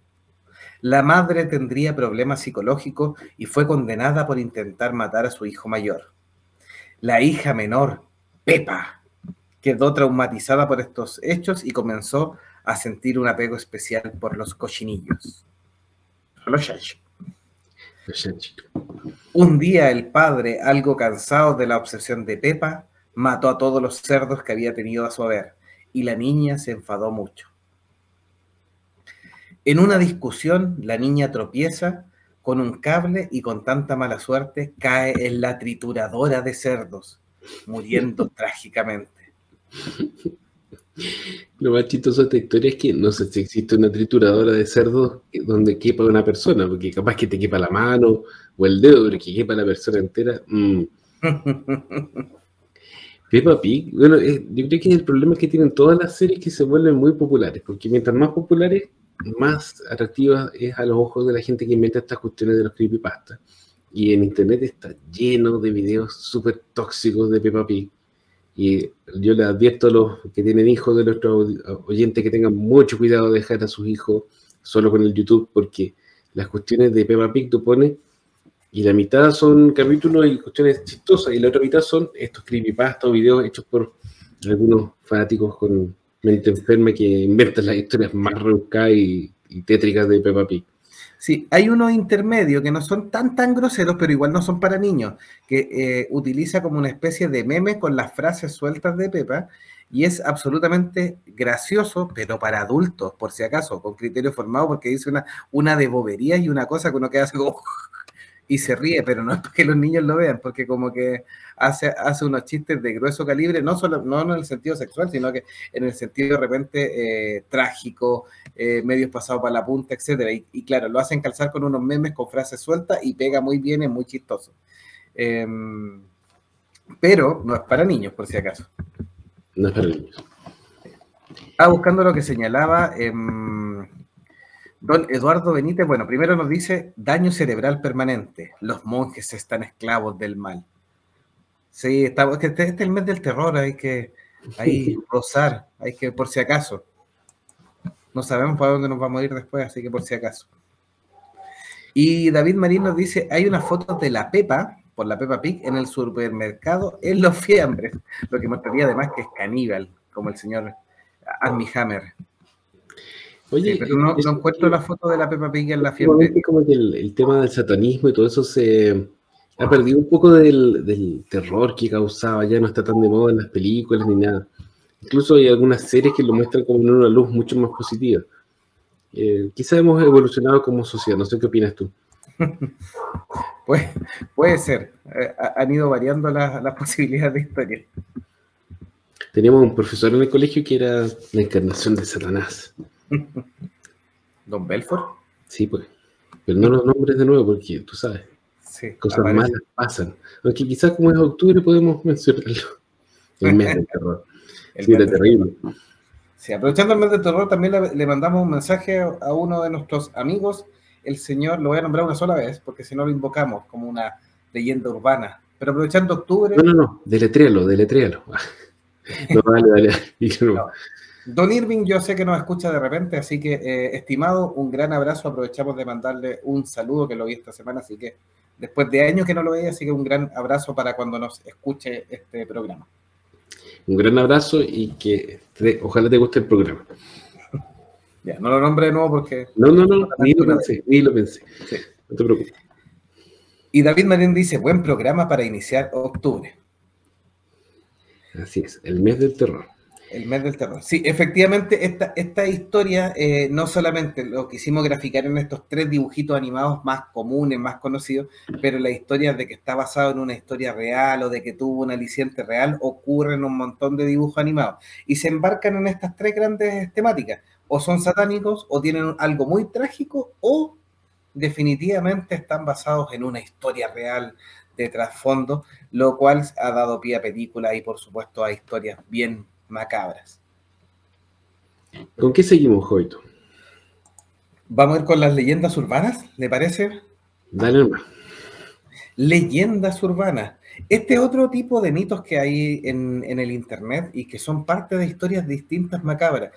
La madre tendría problemas psicológicos y fue condenada por intentar matar a su hijo mayor. La hija menor, Pepa, quedó traumatizada por estos hechos y comenzó a sentir un apego especial por los cochinillos. Los Un día el padre, algo cansado de la obsesión de Pepa, mató a todos los cerdos que había tenido a su haber y la niña se enfadó mucho. En una discusión, la niña tropieza con un cable y con tanta mala suerte cae en la trituradora de cerdos, muriendo trágicamente. Lo más chistoso de esta historia es que no sé si existe una trituradora de cerdos donde quepa una persona, porque capaz que te quepa la mano o el dedo, pero que quepa la persona entera. Mm. Peppa Pig, bueno, yo creo que el problema que tienen todas las series que se vuelven muy populares, porque mientras más populares, más atractiva es a los ojos de la gente que inventa estas cuestiones de los creepypastas. Y en internet está lleno de videos súper tóxicos de Peppa Pig. Y yo le advierto a los que tienen hijos de nuestros oyentes que tengan mucho cuidado de dejar a sus hijos solo con el YouTube, porque las cuestiones de Peppa Pig tú pones Y la mitad son capítulos y cuestiones chistosas, y la otra mitad son estos creepypasta o videos hechos por algunos fanáticos con mente enferma que inventan las historias más rebuscadas y, y tétricas de Peppa Pig. Sí, hay unos intermedios que no son tan tan groseros, pero igual no son para niños, que eh, utiliza como una especie de meme con las frases sueltas de Pepa y es absolutamente gracioso, pero para adultos, por si acaso, con criterio formado, porque dice una, una de boberías y una cosa que uno queda así como y se ríe, pero no es para que los niños lo vean, porque como que hace, hace unos chistes de grueso calibre, no solo no en el sentido sexual, sino que en el sentido de repente eh, trágico, eh, medios pasados para la punta, etcétera. Y, claro, lo hacen calzar con unos memes con frases sueltas y pega muy bien, es muy chistoso. Em, pero no es para niños, por si acaso. No es para niños. Ah, buscando lo que señalaba. Don Eduardo Benítez, bueno, primero nos dice daño cerebral permanente. Los monjes están esclavos del mal. Sí, está, este, este es el mes del terror, hay que ahí rozar, hay que, por si acaso. No sabemos para dónde nos vamos a ir después, así que por si acaso. Y David Marín nos dice, hay una foto de la Pepa, por la Pepa Pig, en el supermercado en los fiambres, lo que mostraría además que es caníbal, como el señor Armie Hammer. Oye, pero no, encuentro la foto de la Peppa Pig en la fiesta. como que el, tema del satanismo y todo eso se ha perdido un poco del, terror que causaba, ya no está tan de moda en las películas ni nada. Incluso hay algunas series que lo muestran como en una luz mucho más positiva. Eh, quizá hemos evolucionado como sociedad, no sé qué opinas tú. Pues, puede ser, eh, han ido variando las posibilidades de historia. Teníamos un profesor en el colegio que era la encarnación de Satanás. ¿Don Belfort? Sí, pues. Pero no los nombres de nuevo porque tú sabes. cosas malas pasan. Aunque quizás como es octubre podemos mencionarlo. El mes del terror. El sí, terrible. Sí, aprovechando el mes del terror, también le, mandamos un mensaje a uno de nuestros amigos, el señor, lo voy a nombrar una sola vez, porque si no lo invocamos como una leyenda urbana. Pero aprovechando octubre. No, no, no, deletréalo, deletréalo. no, dale, dale. No. Don Irving, yo sé que nos escucha de repente, así que, eh, estimado, un gran abrazo. Aprovechamos de mandarle un saludo que lo vi esta semana, así que después de años que no lo veía, así que un gran abrazo para cuando nos escuche este programa. Un gran abrazo y que ojalá te guste el programa. Ya, no lo nombre de nuevo porque. No, no, no, ni lo pensé, ni lo pensé. No te preocupes. Y David Marín dice: buen programa para iniciar octubre. Así es, el mes del terror. El mes del terror. Sí, efectivamente, esta, esta historia eh, no solamente lo quisimos graficar en estos tres dibujitos animados más comunes, más conocidos, pero la historia de que está basado en una historia real o de que tuvo un aliciente real ocurre en un montón de dibujos animados. Y se embarcan en estas tres grandes temáticas. O son satánicos, o tienen algo muy trágico, o definitivamente están basados en una historia real de trasfondo, lo cual ha dado pie a películas y por supuesto a historias bien macabras. ¿Con qué seguimos, Joito? Vamos a ir con las leyendas urbanas, ¿le parece? Dale Leyendas urbanas. Este otro tipo de mitos que hay en, el Internet y que son parte de historias distintas macabras.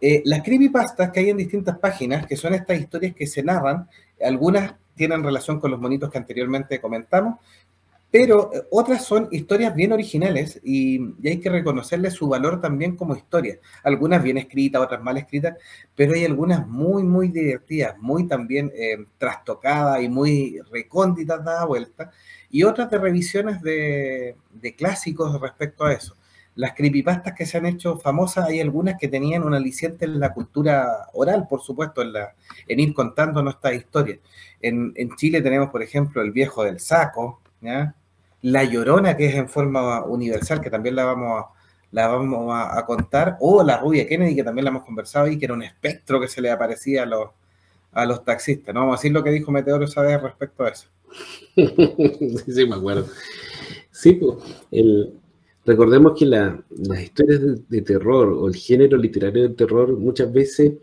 Eh, las creepypastas que hay en distintas páginas, que son estas historias que se narran, algunas tienen relación con los monitos que anteriormente comentamos, pero eh, otras son historias bien originales y, hay que reconocerle su valor también como historia. Algunas bien escritas, otras mal escritas, pero hay algunas muy, muy divertidas, muy también eh, trastocadas y muy recónditas, dada vuelta, y otras de revisiones de, clásicos respecto a eso. Las creepypastas que se han hecho famosas, hay algunas que tenían un aliciente en la cultura oral, por supuesto, en ir contando nuestras historias. En, en Chile tenemos, por ejemplo, El viejo del saco, ¿ya? La Llorona, que es en forma universal, que también la vamos a, la vamos a, contar, o la rubia Kennedy, que también la hemos conversado y que era un espectro que se le aparecía a los, a los taxistas. No vamos a decir lo que dijo Meteoro vez respecto a eso. sí, me acuerdo. Sí, pues, recordemos que las historias de, terror o el género literario de terror muchas veces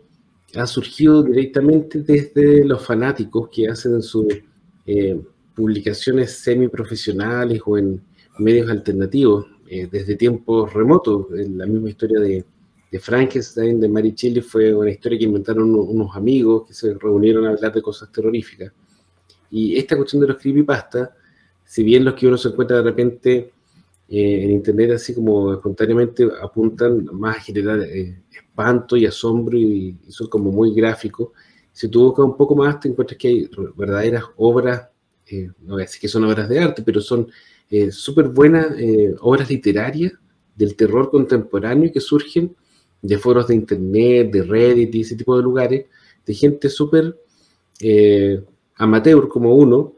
ha surgido directamente desde los fanáticos que hacen su eh, publicaciones semiprofesionales o en medios alternativos eh, desde tiempos remotos. La misma historia de, de, Frankenstein, de Mary Shelley, fue una historia que inventaron unos, amigos que se reunieron a hablar de cosas terroríficas. Y esta cuestión de los creepypasta, si bien los que uno se encuentra de repente eh, en internet así como espontáneamente apuntan más a generar eh, espanto y asombro y, son como muy gráficos, si tú buscas un poco más te encuentras que hay verdaderas obras, eh, no voy a decir que son obras de arte, pero son súper buenas obras literarias del terror contemporáneo que surgen de foros de internet, de Reddit y ese tipo de lugares, de gente súper amateur como uno,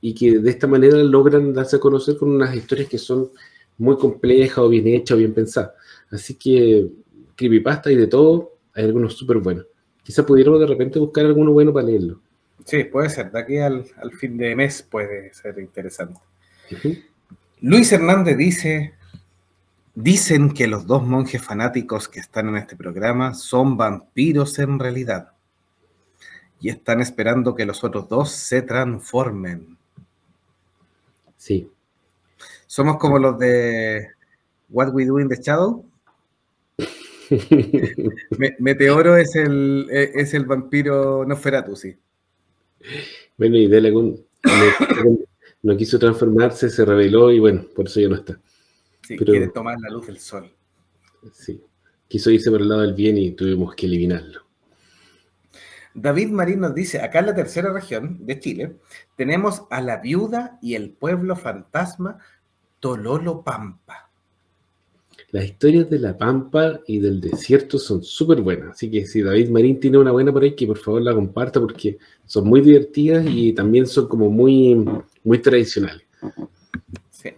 y que de esta manera logran darse a conocer con unas historias que son muy complejas o bien hechas o bien pensadas. Así que creepypasta y de todo, hay algunos súper buenos. Quizás pudiéramos de repente buscar alguno bueno para leerlo. Sí, puede ser. De aquí al, fin de mes puede ser interesante. Luis Hernández dice, dicen que los dos monjes fanáticos que están en este programa son vampiros en realidad. Y están esperando que los otros dos se transformen. Sí. Somos como los de What We Do in the Shadow. Meteoro es el, e, es el vampiro Nosferatu, sí. Bueno, y Delagun no quiso transformarse, se reveló y bueno, por eso ya no está. Sí, quiere tomar la luz del sol. Sí, quiso irse por el lado del bien y tuvimos que eliminarlo. David Marín nos dice, acá en la tercera región de Chile, tenemos a la viuda y el pueblo fantasma Tololo Pampa. Las historias de la Pampa y del desierto son súper buenas, así que si David Marín tiene una buena por ahí, que por favor la comparta porque son muy divertidas y también son como muy, muy tradicionales. Sí.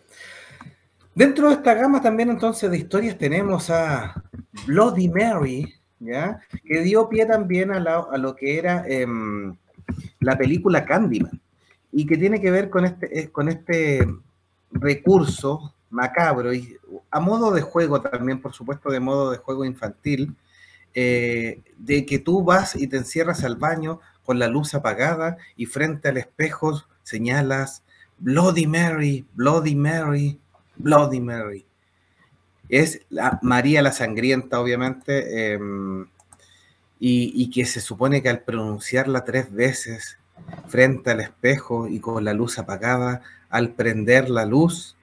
Dentro de esta gama también entonces de historias tenemos a Bloody Mary, ¿ya? que dio pie también a, lo que era em, la película Candyman y que tiene que ver con este, eh, con este recurso macabro y a modo de juego también, por supuesto, de modo de juego infantil, eh, de que tú vas y te encierras al baño con la luz apagada y frente al espejo señalas Bloody Mary, Bloody Mary, Bloody Mary. Es la María la Sangrienta, obviamente, em, y, y que se supone que al pronunciarla tres veces frente al espejo y con la luz apagada, al prender la luz,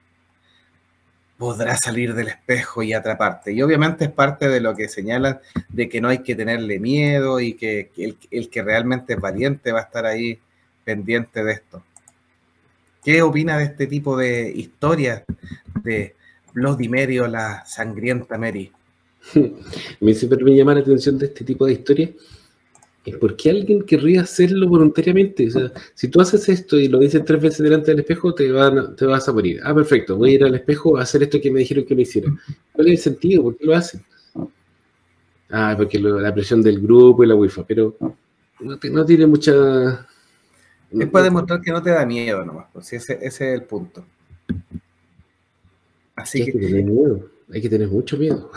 podrá salir del espejo y atraparte. Y obviamente es parte de lo que señalan de que no hay que tenerle miedo y que, el, que realmente es valiente va a estar ahí pendiente de esto. ¿Qué opina de este tipo de historias de Bloody la sangrienta Mary? Me siempre me llama la atención de este tipo de historias ¿por qué alguien querría hacerlo voluntariamente? O sea, si tú haces esto y lo dices tres veces delante del espejo, te, van, te vas a morir. Ah, perfecto, voy a ir al espejo a hacer esto que me dijeron que lo hiciera. ¿Cuál es el sentido? ¿Por qué lo hacen? Ah, porque la presión del grupo y la wifi, pero no, tiene mucha... Es para demostrar que no te da miedo nomás, pues ese, ese es el punto. Así que... Hay que tener miedo, hay que tener mucho miedo.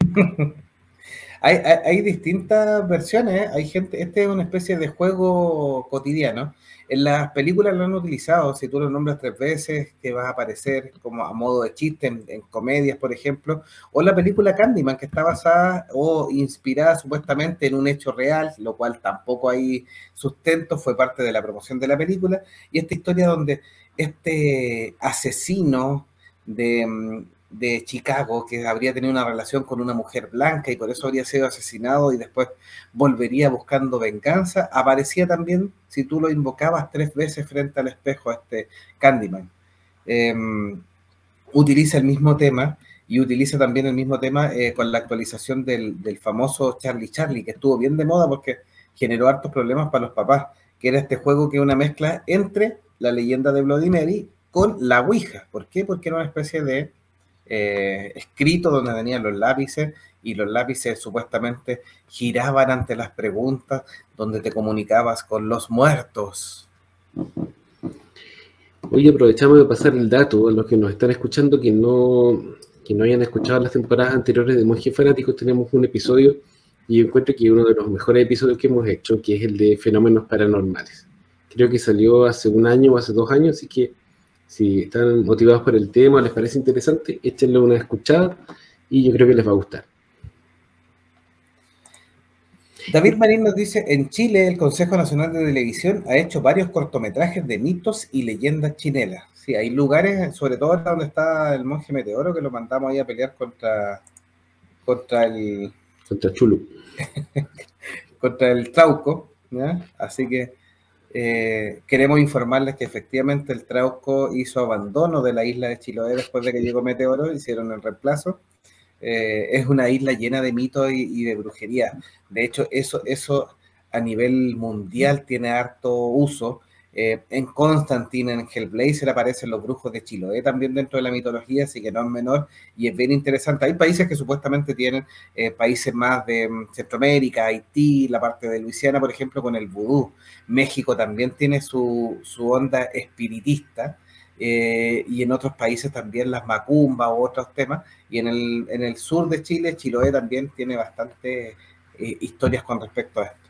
Hay, distintas versiones, hay gente, este es una especie de juego cotidiano. En las películas lo han utilizado, si tú lo nombras tres veces, que va a aparecer como a modo de chiste en, comedias, por ejemplo, o la película Candyman, que está basada o inspirada supuestamente en un hecho real, lo cual tampoco hay sustento, fue parte de la promoción de la película, y esta historia donde este asesino de, mm, de Chicago que habría tenido una relación con una mujer blanca y por eso habría sido asesinado y después volvería buscando venganza, aparecía también si tú lo invocabas tres veces frente al espejo a este Candyman. Em, utiliza el mismo tema y utiliza también el mismo tema eh, con la actualización del, del, famoso Charlie Charlie, que estuvo bien de moda porque generó hartos problemas para los papás, que era este juego que una mezcla entre la leyenda de Bloody Mary con la Ouija. ¿Por qué? Porque era una especie de eh, escrito donde tenían los lápices y los lápices supuestamente giraban ante las preguntas donde te comunicabas con los muertos. Hoy aprovechamos de pasar el dato a los que nos están escuchando que no, que no hayan escuchado las temporadas anteriores de Monje Fanáticos. Tenemos un episodio y encuentro que uno de los mejores episodios que hemos hecho, que es el de fenómenos paranormales. Creo que salió hace un año o hace dos años, así que si están motivados por el tema, les parece interesante, échenle una escuchada y yo creo que les va a gustar. David Marín nos dice, en Chile el Consejo Nacional de Televisión ha hecho varios cortometrajes de mitos y leyendas chinelas. Sí, hay lugares, sobre todo donde está el monje meteoro, que lo mandamos ahí a pelear contra, contra el... Contra Chulu. contra el Trauco. Así que eh, queremos informarles que efectivamente el Trauco hizo abandono de la isla de Chiloé después de que llegó Meteoro, hicieron el reemplazo. Eh, es una isla llena de mitos y, de brujería. De hecho, eso, eso a nivel mundial tiene harto uso. Eh, en Constantine, en Hellblazer, aparecen los brujos de Chiloé también dentro de la mitología, así que no es menor y es bien interesante. Hay países que supuestamente tienen eh, países más de mm, Centroamérica, Haití, la parte de Luisiana, por ejemplo, con el vudú. México también tiene su, su onda espiritista. Eh, y en otros países también las macumbas u otros temas. Y en el, en el sur de Chile, Chiloé también tiene bastantes eh, historias con respecto a esto.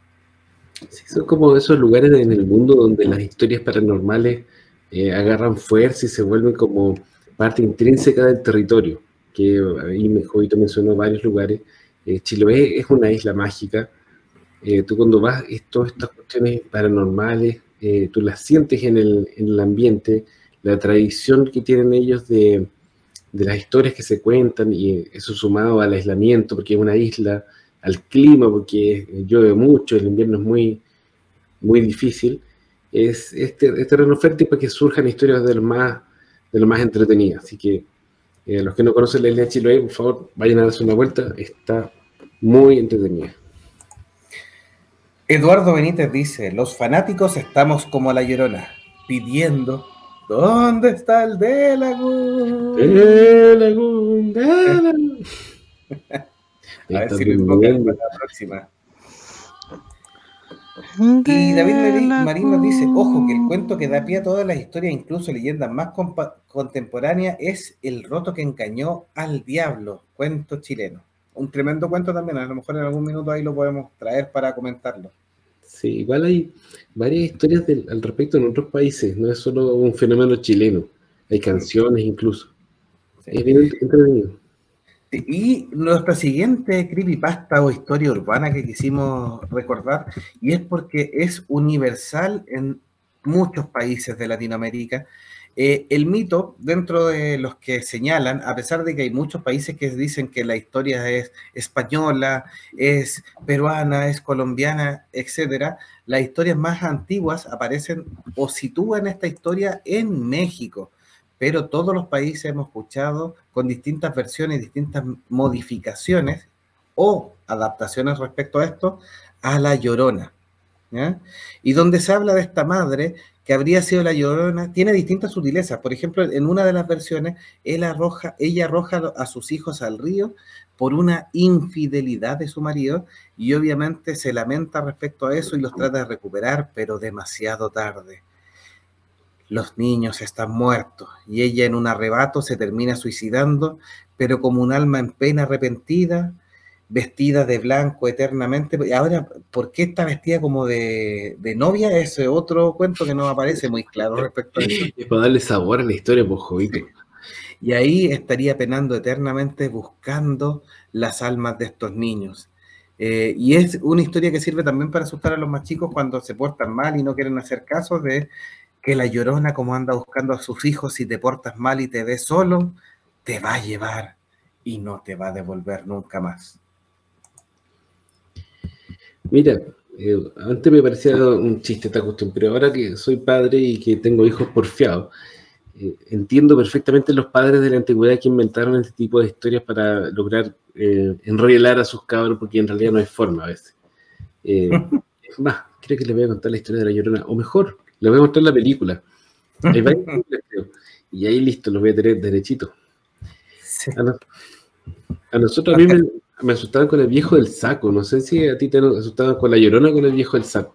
Sí, son como esos lugares en el mundo donde las historias paranormales eh, agarran fuerza y se vuelven como parte intrínseca del territorio. Que ahí Jovito mencionó varios lugares. Chiloé es una isla mágica. tú cuando vas, todas estas cuestiones paranormales, tú las sientes en el, en el ambiente, la tradición que tienen ellos de, las historias que se cuentan y eso sumado al aislamiento, porque es una isla, al clima, porque llueve mucho, el invierno es muy, muy difícil, es este, este terreno fértil para que surjan historias de lo más, de lo más entretenidas. Así que eh, los que no conocen la isla de Chiloé, por favor, vayan a darse una vuelta, está muy entretenida. Eduardo Benítez dice, los fanáticos estamos como la llorona, pidiendo ¿Dónde está el Delagun? Delagun, Delagun. A ver si lo invocan para la próxima. Y David Marín nos dice, ojo, que el cuento que da pie a todas las historias, incluso leyendas más contemporáneas, es El roto que engañó al diablo, cuento chileno. Un tremendo cuento también, a lo mejor en algún minuto ahí lo podemos traer para comentarlo. Sí, igual hay varias historias al respecto en otros países, no es solo un fenómeno chileno, hay canciones incluso. Es bien entretenido. Y nuestra siguiente creepypasta o historia urbana que quisimos recordar, y es porque es universal en muchos países de Latinoamérica, eh, el mito, dentro de los que señalan, a pesar de que hay muchos países que dicen que la historia es española, es peruana, es colombiana, etcétera, las historias más antiguas aparecen o sitúan esta historia en México. Pero todos los países hemos escuchado con distintas versiones, distintas modificaciones o adaptaciones respecto a esto, a la llorona. Y donde se habla de esta madre que habría sido la llorona, tiene distintas sutilezas. Por ejemplo, en una de las versiones, ella arroja a sus hijos al río por una infidelidad de su marido y obviamente se lamenta respecto a eso y los trata de recuperar, pero demasiado tarde. Los niños están muertos y ella en un arrebato se termina suicidando, pero como un alma en pena arrepentida, vestida de blanco eternamente. Y ahora, ¿por qué está vestida como de, novia? Ese otro cuento que no aparece muy claro respecto a eso. Es para darle sabor a la historia, por pues, jovito. Y ahí estaría penando eternamente buscando las almas de estos niños. Eh, y es una historia que sirve también para asustar a los más chicos cuando se portan mal y no quieren hacer caso de que la llorona, como anda buscando a sus hijos, si te portas mal y te ves solo, te va a llevar y no te va a devolver nunca más. Mira, eh, antes me parecía un chiste esta cuestión, pero ahora que soy padre y que tengo hijos porfiados, eh, entiendo perfectamente los padres de la antigüedad que inventaron este tipo de historias para lograr eh, a sus cabros, porque en realidad no hay forma a veces. más, creo que les voy a contar la historia de la llorona, o mejor, les voy a mostrar la película. Hay varias películas, creo, y ahí listo, los voy a tener derechito. A, a, nosotros, a mí me, me asustaban con el viejo del saco. No sé si a ti te asustaban con la llorona o con el viejo del saco.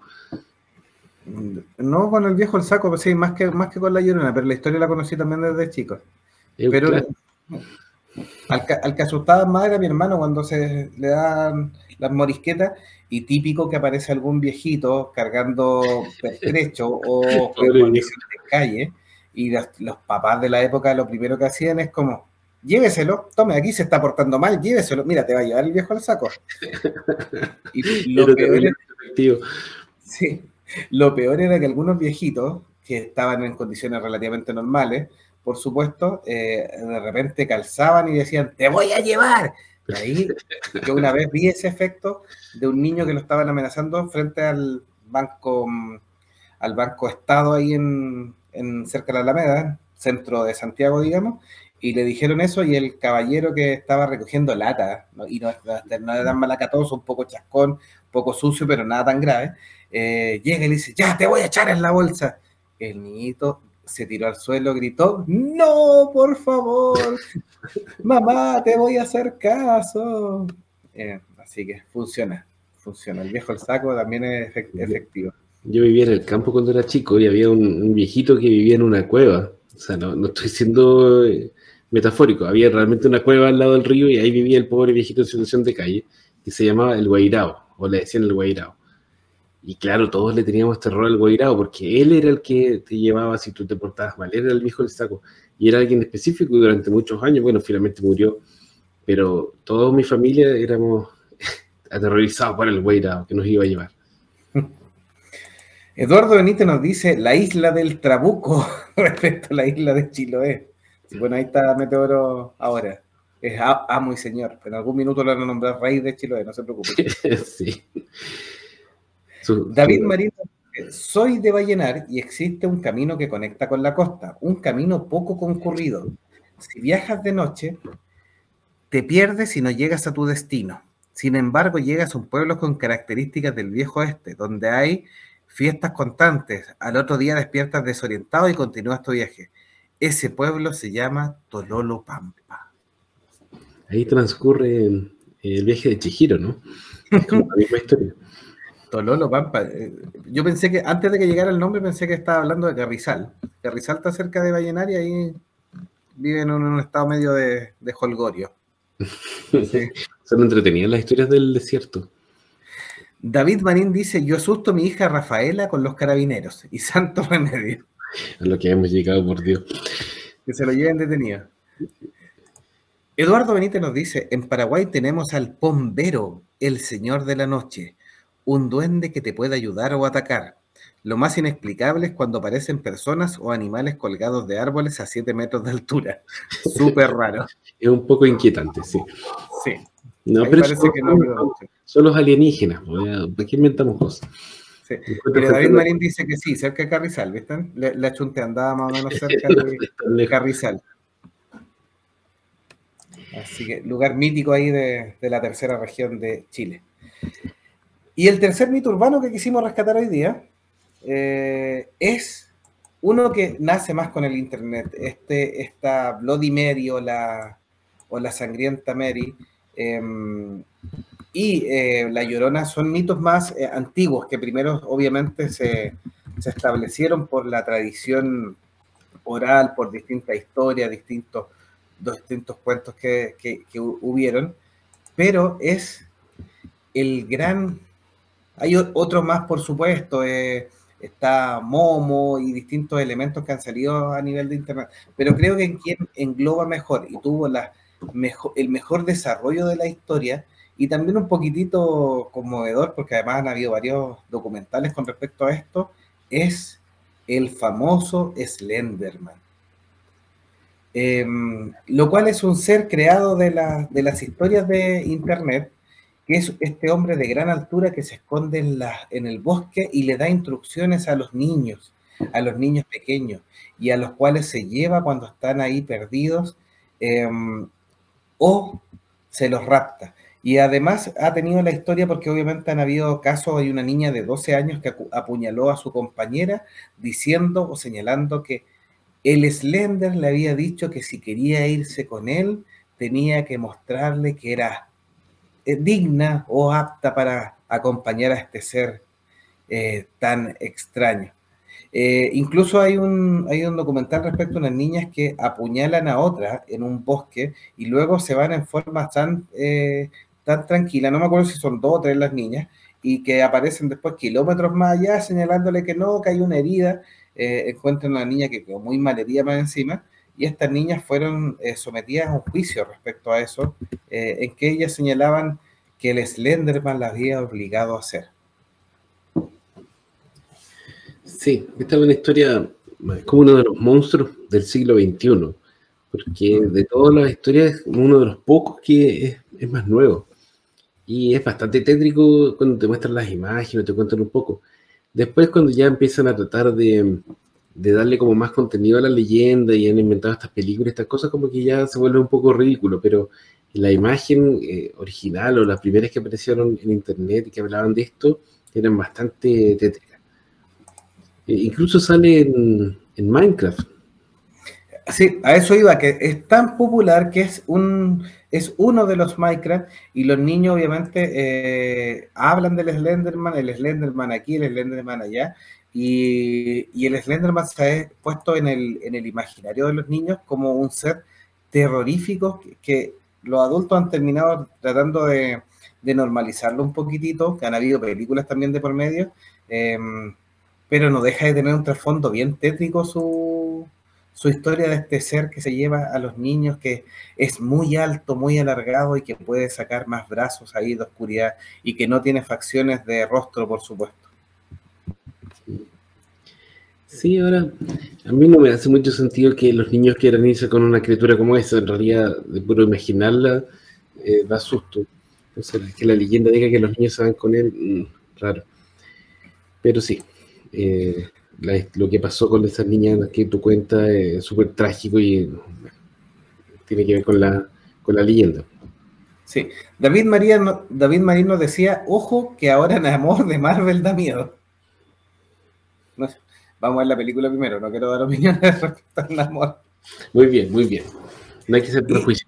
No con el viejo del saco, sí, más que, más que con la llorona, pero la historia la conocí también desde chico. pero al, que asustaba más era mi hermano cuando se le dan las morisquetas y típico que aparece algún viejito cargando pertrecho o en calle y los, los papás de la época lo primero que hacían es como lléveselo, tome, aquí se está portando mal, lléveselo, mira, te va a llevar el viejo al saco. Y lo peor, era, sí, lo peor era que algunos viejitos que estaban en condiciones relativamente normales, por supuesto, eh, de repente calzaban y decían, te voy a llevar. Ahí yo una vez vi ese efecto de un niño que lo estaban amenazando frente al banco, al banco Estado ahí en, en cerca de la Alameda, centro de Santiago, digamos, y le dijeron eso y el caballero que estaba recogiendo lata, y no, no era tan malacatoso, un poco chascón, un poco sucio, pero nada tan grave, eh, llega y le dice, ya, te voy a echar en la bolsa. El niñito se tiró al suelo, gritó, no, por favor, mamá, te voy a hacer caso. Eh, así que funciona, funciona. El viejo el saco también es efectivo. Yo vivía en el campo cuando era chico y había un, viejito que vivía en una cueva. O sea, no, no estoy siendo eh, metafórico. Había realmente una cueva al lado del río y ahí vivía el pobre viejito en situación de calle, que se llamaba el Guairao, o le decían el Guairao. Y claro, todos le teníamos terror al Guairao, porque él era el que te llevaba si tú te portabas mal, era el viejo del saco. Y era alguien específico y durante muchos años, bueno, finalmente murió, pero toda mi familia éramos aterrorizados por el Guairao que nos iba a llevar. Eduardo Benítez nos dice la isla del Trabuco respecto a la isla de Chiloé. Bueno, ahí está Meteoro ahora. Es amo y señor. En algún minuto lo van a nombrar rey de Chiloé, no se preocupe. sí. David Marino, soy de Vallenar y existe un camino que conecta con la costa, un camino poco concurrido. Si viajas de noche, te pierdes y no llegas a tu destino. Sin embargo, llegas a un pueblo con características del viejo oeste, donde hay fiestas constantes. Al otro día despiertas desorientado y continúas tu viaje. Ese pueblo se llama Tololo Pampa. Ahí transcurre el viaje de Chihiro, ¿no? Es como la misma historia. Tololo Pampa. Eh, yo pensé que, antes de que llegara el nombre, pensé que estaba hablando de Carrizal. Carrizal está cerca de Vallenar y ahí viven en un estado medio de, de holgorio. Son entretenidas las historias del desierto. David Marín dice, yo asusto a mi hija Rafaela con los carabineros y santo remedio. A lo que hemos llegado, por Dios. Que se lo lleven detenido. Eduardo Benítez nos dice, en Paraguay tenemos al pombero, el señor de la noche, un duende que te puede ayudar o atacar. Lo más inexplicable es cuando aparecen personas o animales colgados de árboles a 7 metros de altura. Súper raro. Es un poco inquietante, sí. Sí. No, pero parece que no son, los alienígenas. ¿Para qué inventamos cosas? Pero David Marín dice que sí, cerca de Carrizal, ¿viste? La chunte andaba más o menos cerca de, Carrizal. Así que lugar mítico ahí de, la tercera región de Chile. Y el tercer mito urbano que quisimos rescatar hoy día eh, es uno que nace más con el internet. Este, esta Bloody Mary o la, o la sangrienta Mary em, y eh, La Llorona son mitos más eh, antiguos que primero obviamente se, establecieron por la tradición oral, por distintas historias, distintos, distintos cuentos que, hubieron, pero es el gran... Hay otros más, por supuesto, eh, está Momo y distintos elementos que han salido a nivel de Internet, pero creo que quien engloba mejor y tuvo el mejor desarrollo de la historia y también un poquitito conmovedor, porque además han habido varios documentales con respecto a esto, es el famoso Slenderman. Em, lo cual es un ser creado de, las historias de Internet, que es este hombre de gran altura que se esconde en, la, en el bosque y le da instrucciones a los niños, a los niños pequeños, y a los cuales se lleva cuando están ahí perdidos em, o se los rapta. Y además ha tenido la historia porque obviamente han habido casos, hay una niña de 12 años que apuñaló a su compañera diciendo o señalando que el Slender le había dicho que si quería irse con él tenía que mostrarle que era digna o apta para acompañar a este ser eh, tan extraño. Eh, incluso hay un, hay un documental respecto a unas niñas que apuñalan a otra en un bosque y luego se van en forma tan tan tranquila, no me acuerdo si son dos o tres las niñas, y que aparecen después kilómetros más allá señalándole que no, que hay una herida, eh, encuentran a una niña que quedó muy mal herida más encima, y estas niñas fueron eh, sometidas a un juicio respecto a eso, eh, en que ellas señalaban que el Slenderman las había obligado a hacer. Sí, esta es una historia, es como uno de los monstruos del siglo XXI, porque de todas las historias es uno de los pocos que es, es más nuevo. Y es bastante tétrico cuando te muestran las imágenes, te cuentan un poco. Después cuando ya empiezan a tratar de, de darle como más contenido a la leyenda y han inventado estas películas, estas cosas, como que ya se vuelve un poco ridículo, pero la imagen eh, original o las primeras que aparecieron en internet y que hablaban de esto eran bastante tétricas. E incluso sale en, en, Minecraft. Sí, a eso iba, que es tan popular que es un es uno de los Minecraft y los niños obviamente eh, hablan del Slenderman, el Slenderman aquí, el Slenderman allá, y, el Slenderman se ha puesto en el, en el, imaginario de los niños como un ser terrorífico que, los adultos han terminado tratando de, normalizarlo un poquitito, que han habido películas también de por medio, em, pero no deja de tener un trasfondo bien tétrico su, su historia de este ser que se lleva a los niños, que es muy alto, muy alargado y que puede sacar más brazos ahí de oscuridad y que no tiene facciones de rostro, por supuesto. Sí, ahora, a mí no me hace mucho sentido que los niños quieran irse con una criatura como esa. En realidad, de puro imaginarla, eh, da susto. Sea, que la leyenda diga que los niños se van con él, mm, raro. Pero sí, eh, lo que pasó con esas niñas que tú cuentas es súper trágico y tiene que ver con la, con la leyenda. Sí, David, María, David Marín nos decía, ojo que ahora en amor de Marvel da miedo. Vamos a ver la película primero, no quiero dar opiniones respecto al amor. Muy bien, muy bien. No hay que ser prejuicio.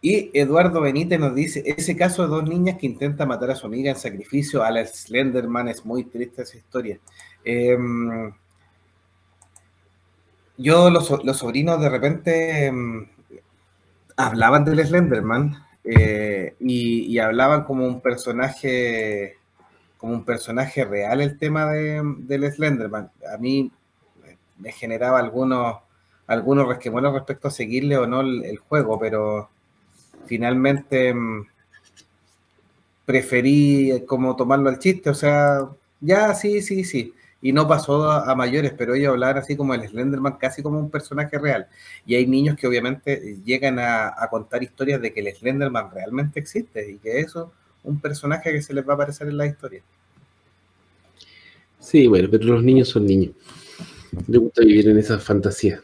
Y Eduardo Benítez nos dice, ese caso de dos niñas que intentan matar a su amiga en sacrificio a la Slenderman es muy triste esa historia. Em, yo, los, sobrinos de repente em, hablaban del Slenderman eh, y, hablaban como un personaje como un personaje real el tema de, del Slenderman. A mí me generaba algunos, algunos resquemores respecto a seguirle o no el, juego, pero finalmente mm, preferí como tomarlo al chiste, o sea, ya sí, sí, sí. Y no pasó a, mayores, pero ellos hablaban así como el Slenderman, casi como un personaje real. Y hay niños que obviamente llegan a, a contar historias de que el Slenderman realmente existe y que eso un personaje que se les va a aparecer en la historia. Sí, bueno, pero los niños son niños. Les gusta vivir en esa fantasía.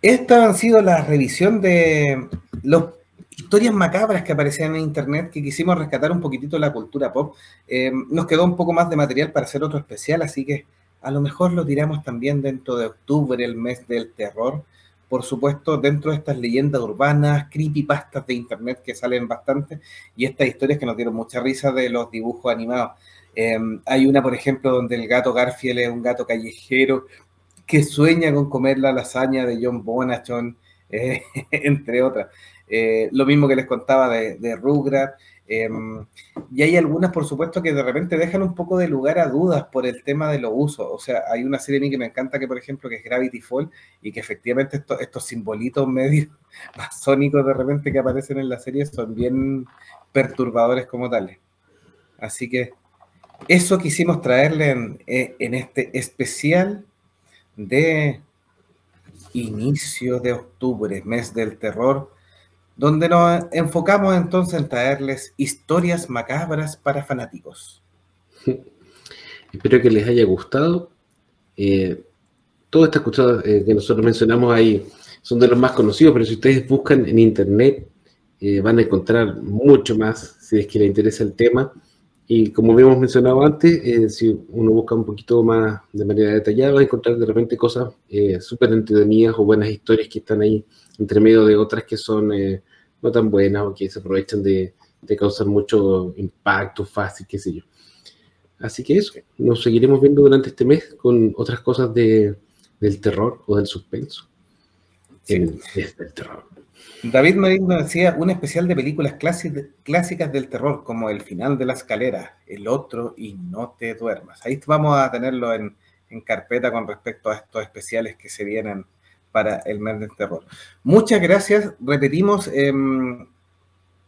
Esta han sido la revisión de las historias macabras que aparecían en internet que quisimos rescatar un poquitito la cultura pop. Eh, nos quedó un poco más de material para hacer otro especial, así que a lo mejor lo tiramos también dentro de octubre, el mes del terror por supuesto, dentro de estas leyendas urbanas, creepypastas de internet que salen bastante, y estas historias que nos dieron mucha risa de los dibujos animados. Em, hay una, por ejemplo, donde el gato Garfield es un gato callejero que sueña con comer la lasaña de John Bonachon, eh, entre otras. Eh, lo mismo que les contaba de, de Rugrat. Em, y hay algunas, por supuesto, que de repente dejan un poco de lugar a dudas por el tema de los usos. O sea, hay una serie a mí que me encanta, que por ejemplo, que es Gravity Fall, y que efectivamente estos simbolitos medio masónicos de repente que aparecen en la serie son bien perturbadores como tales. Así que eso quisimos traerle en, eh, en este especial de inicio de octubre, mes del terror donde nos enfocamos entonces en traerles historias macabras para fanáticos. Espero que les haya gustado. Eh, todas estas cosas eh, que nosotros mencionamos ahí son de los más conocidos, pero si ustedes buscan en internet eh, van a encontrar mucho más si es que les interesa el tema. Y como habíamos mencionado antes, si uno busca un poquito más de manera detallada, va a encontrar de repente cosas súper entretenidas o buenas historias que están ahí entre medio de otras que son eh, no tan buenas o que se aprovechan de, causar mucho impacto fácil, qué sé yo. Así que eso, nos seguiremos viendo durante este mes con otras cosas de, del terror o del suspenso. Sí. terror. David Marín nos decía un especial de películas clásicas del terror, como El final de la escalera, El otro y No te duermas. Ahí vamos a tenerlo en, carpeta con respecto a estos especiales que se vienen para el mes del terror. Muchas gracias, repetimos, em,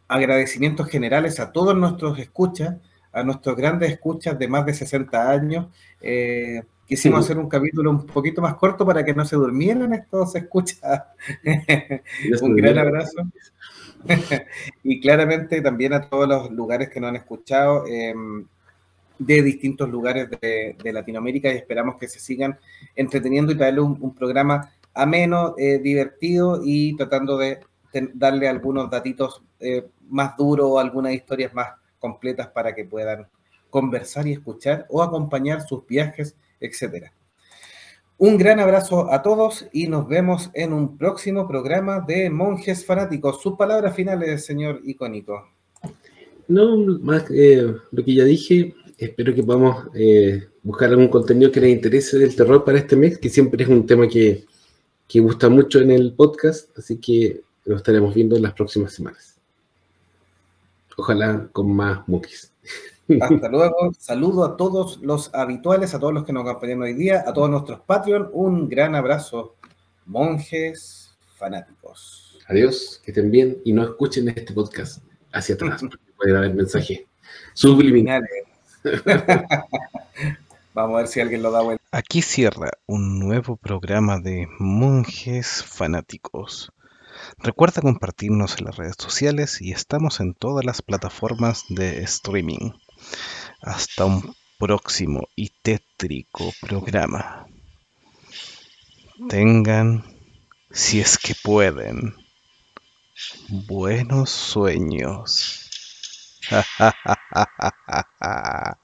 agradecimientos generales a todos nuestros escuchas, a nuestros grandes escuchas de más de 60 años. Eh, quisimos hacer un capítulo un poquito más corto para que no se durmieran estos escuchas. un gran abrazo. y claramente también a todos los lugares que nos han escuchado. Em, de distintos lugares de, Latinoamérica y esperamos que se sigan entreteniendo y traerle un, programa ameno, eh, divertido y tratando de darle algunos datitos eh, más duros o algunas historias más completas para que puedan conversar y escuchar o acompañar sus viajes, etcétera. Un gran abrazo a todos y nos vemos en un próximo programa de Monjes Fanáticos. Sus palabras finales, señor icónico. No, más eh, lo que ya dije, espero que podamos eh, buscar algún contenido que les interese del terror para este mes, que siempre es un tema que, gusta mucho en el podcast, así que lo estaremos viendo en las próximas semanas. Ojalá con más mookies. Hasta luego. Saludo a todos los habituales, a todos los que nos acompañan hoy día, a todos nuestros Patreon. Un gran abrazo, monjes fanáticos. Adiós, que estén bien y no escuchen este podcast hacia atrás, porque pueden haber mensajes subliminales. Vamos a ver si alguien lo da vuelta. Aquí cierra un nuevo programa de Monjes Fanáticos. Recuerda compartirnos en las redes sociales y estamos en todas las plataformas de streaming. Hasta un próximo y tétrico programa. Tengan, si es que pueden, buenos sueños.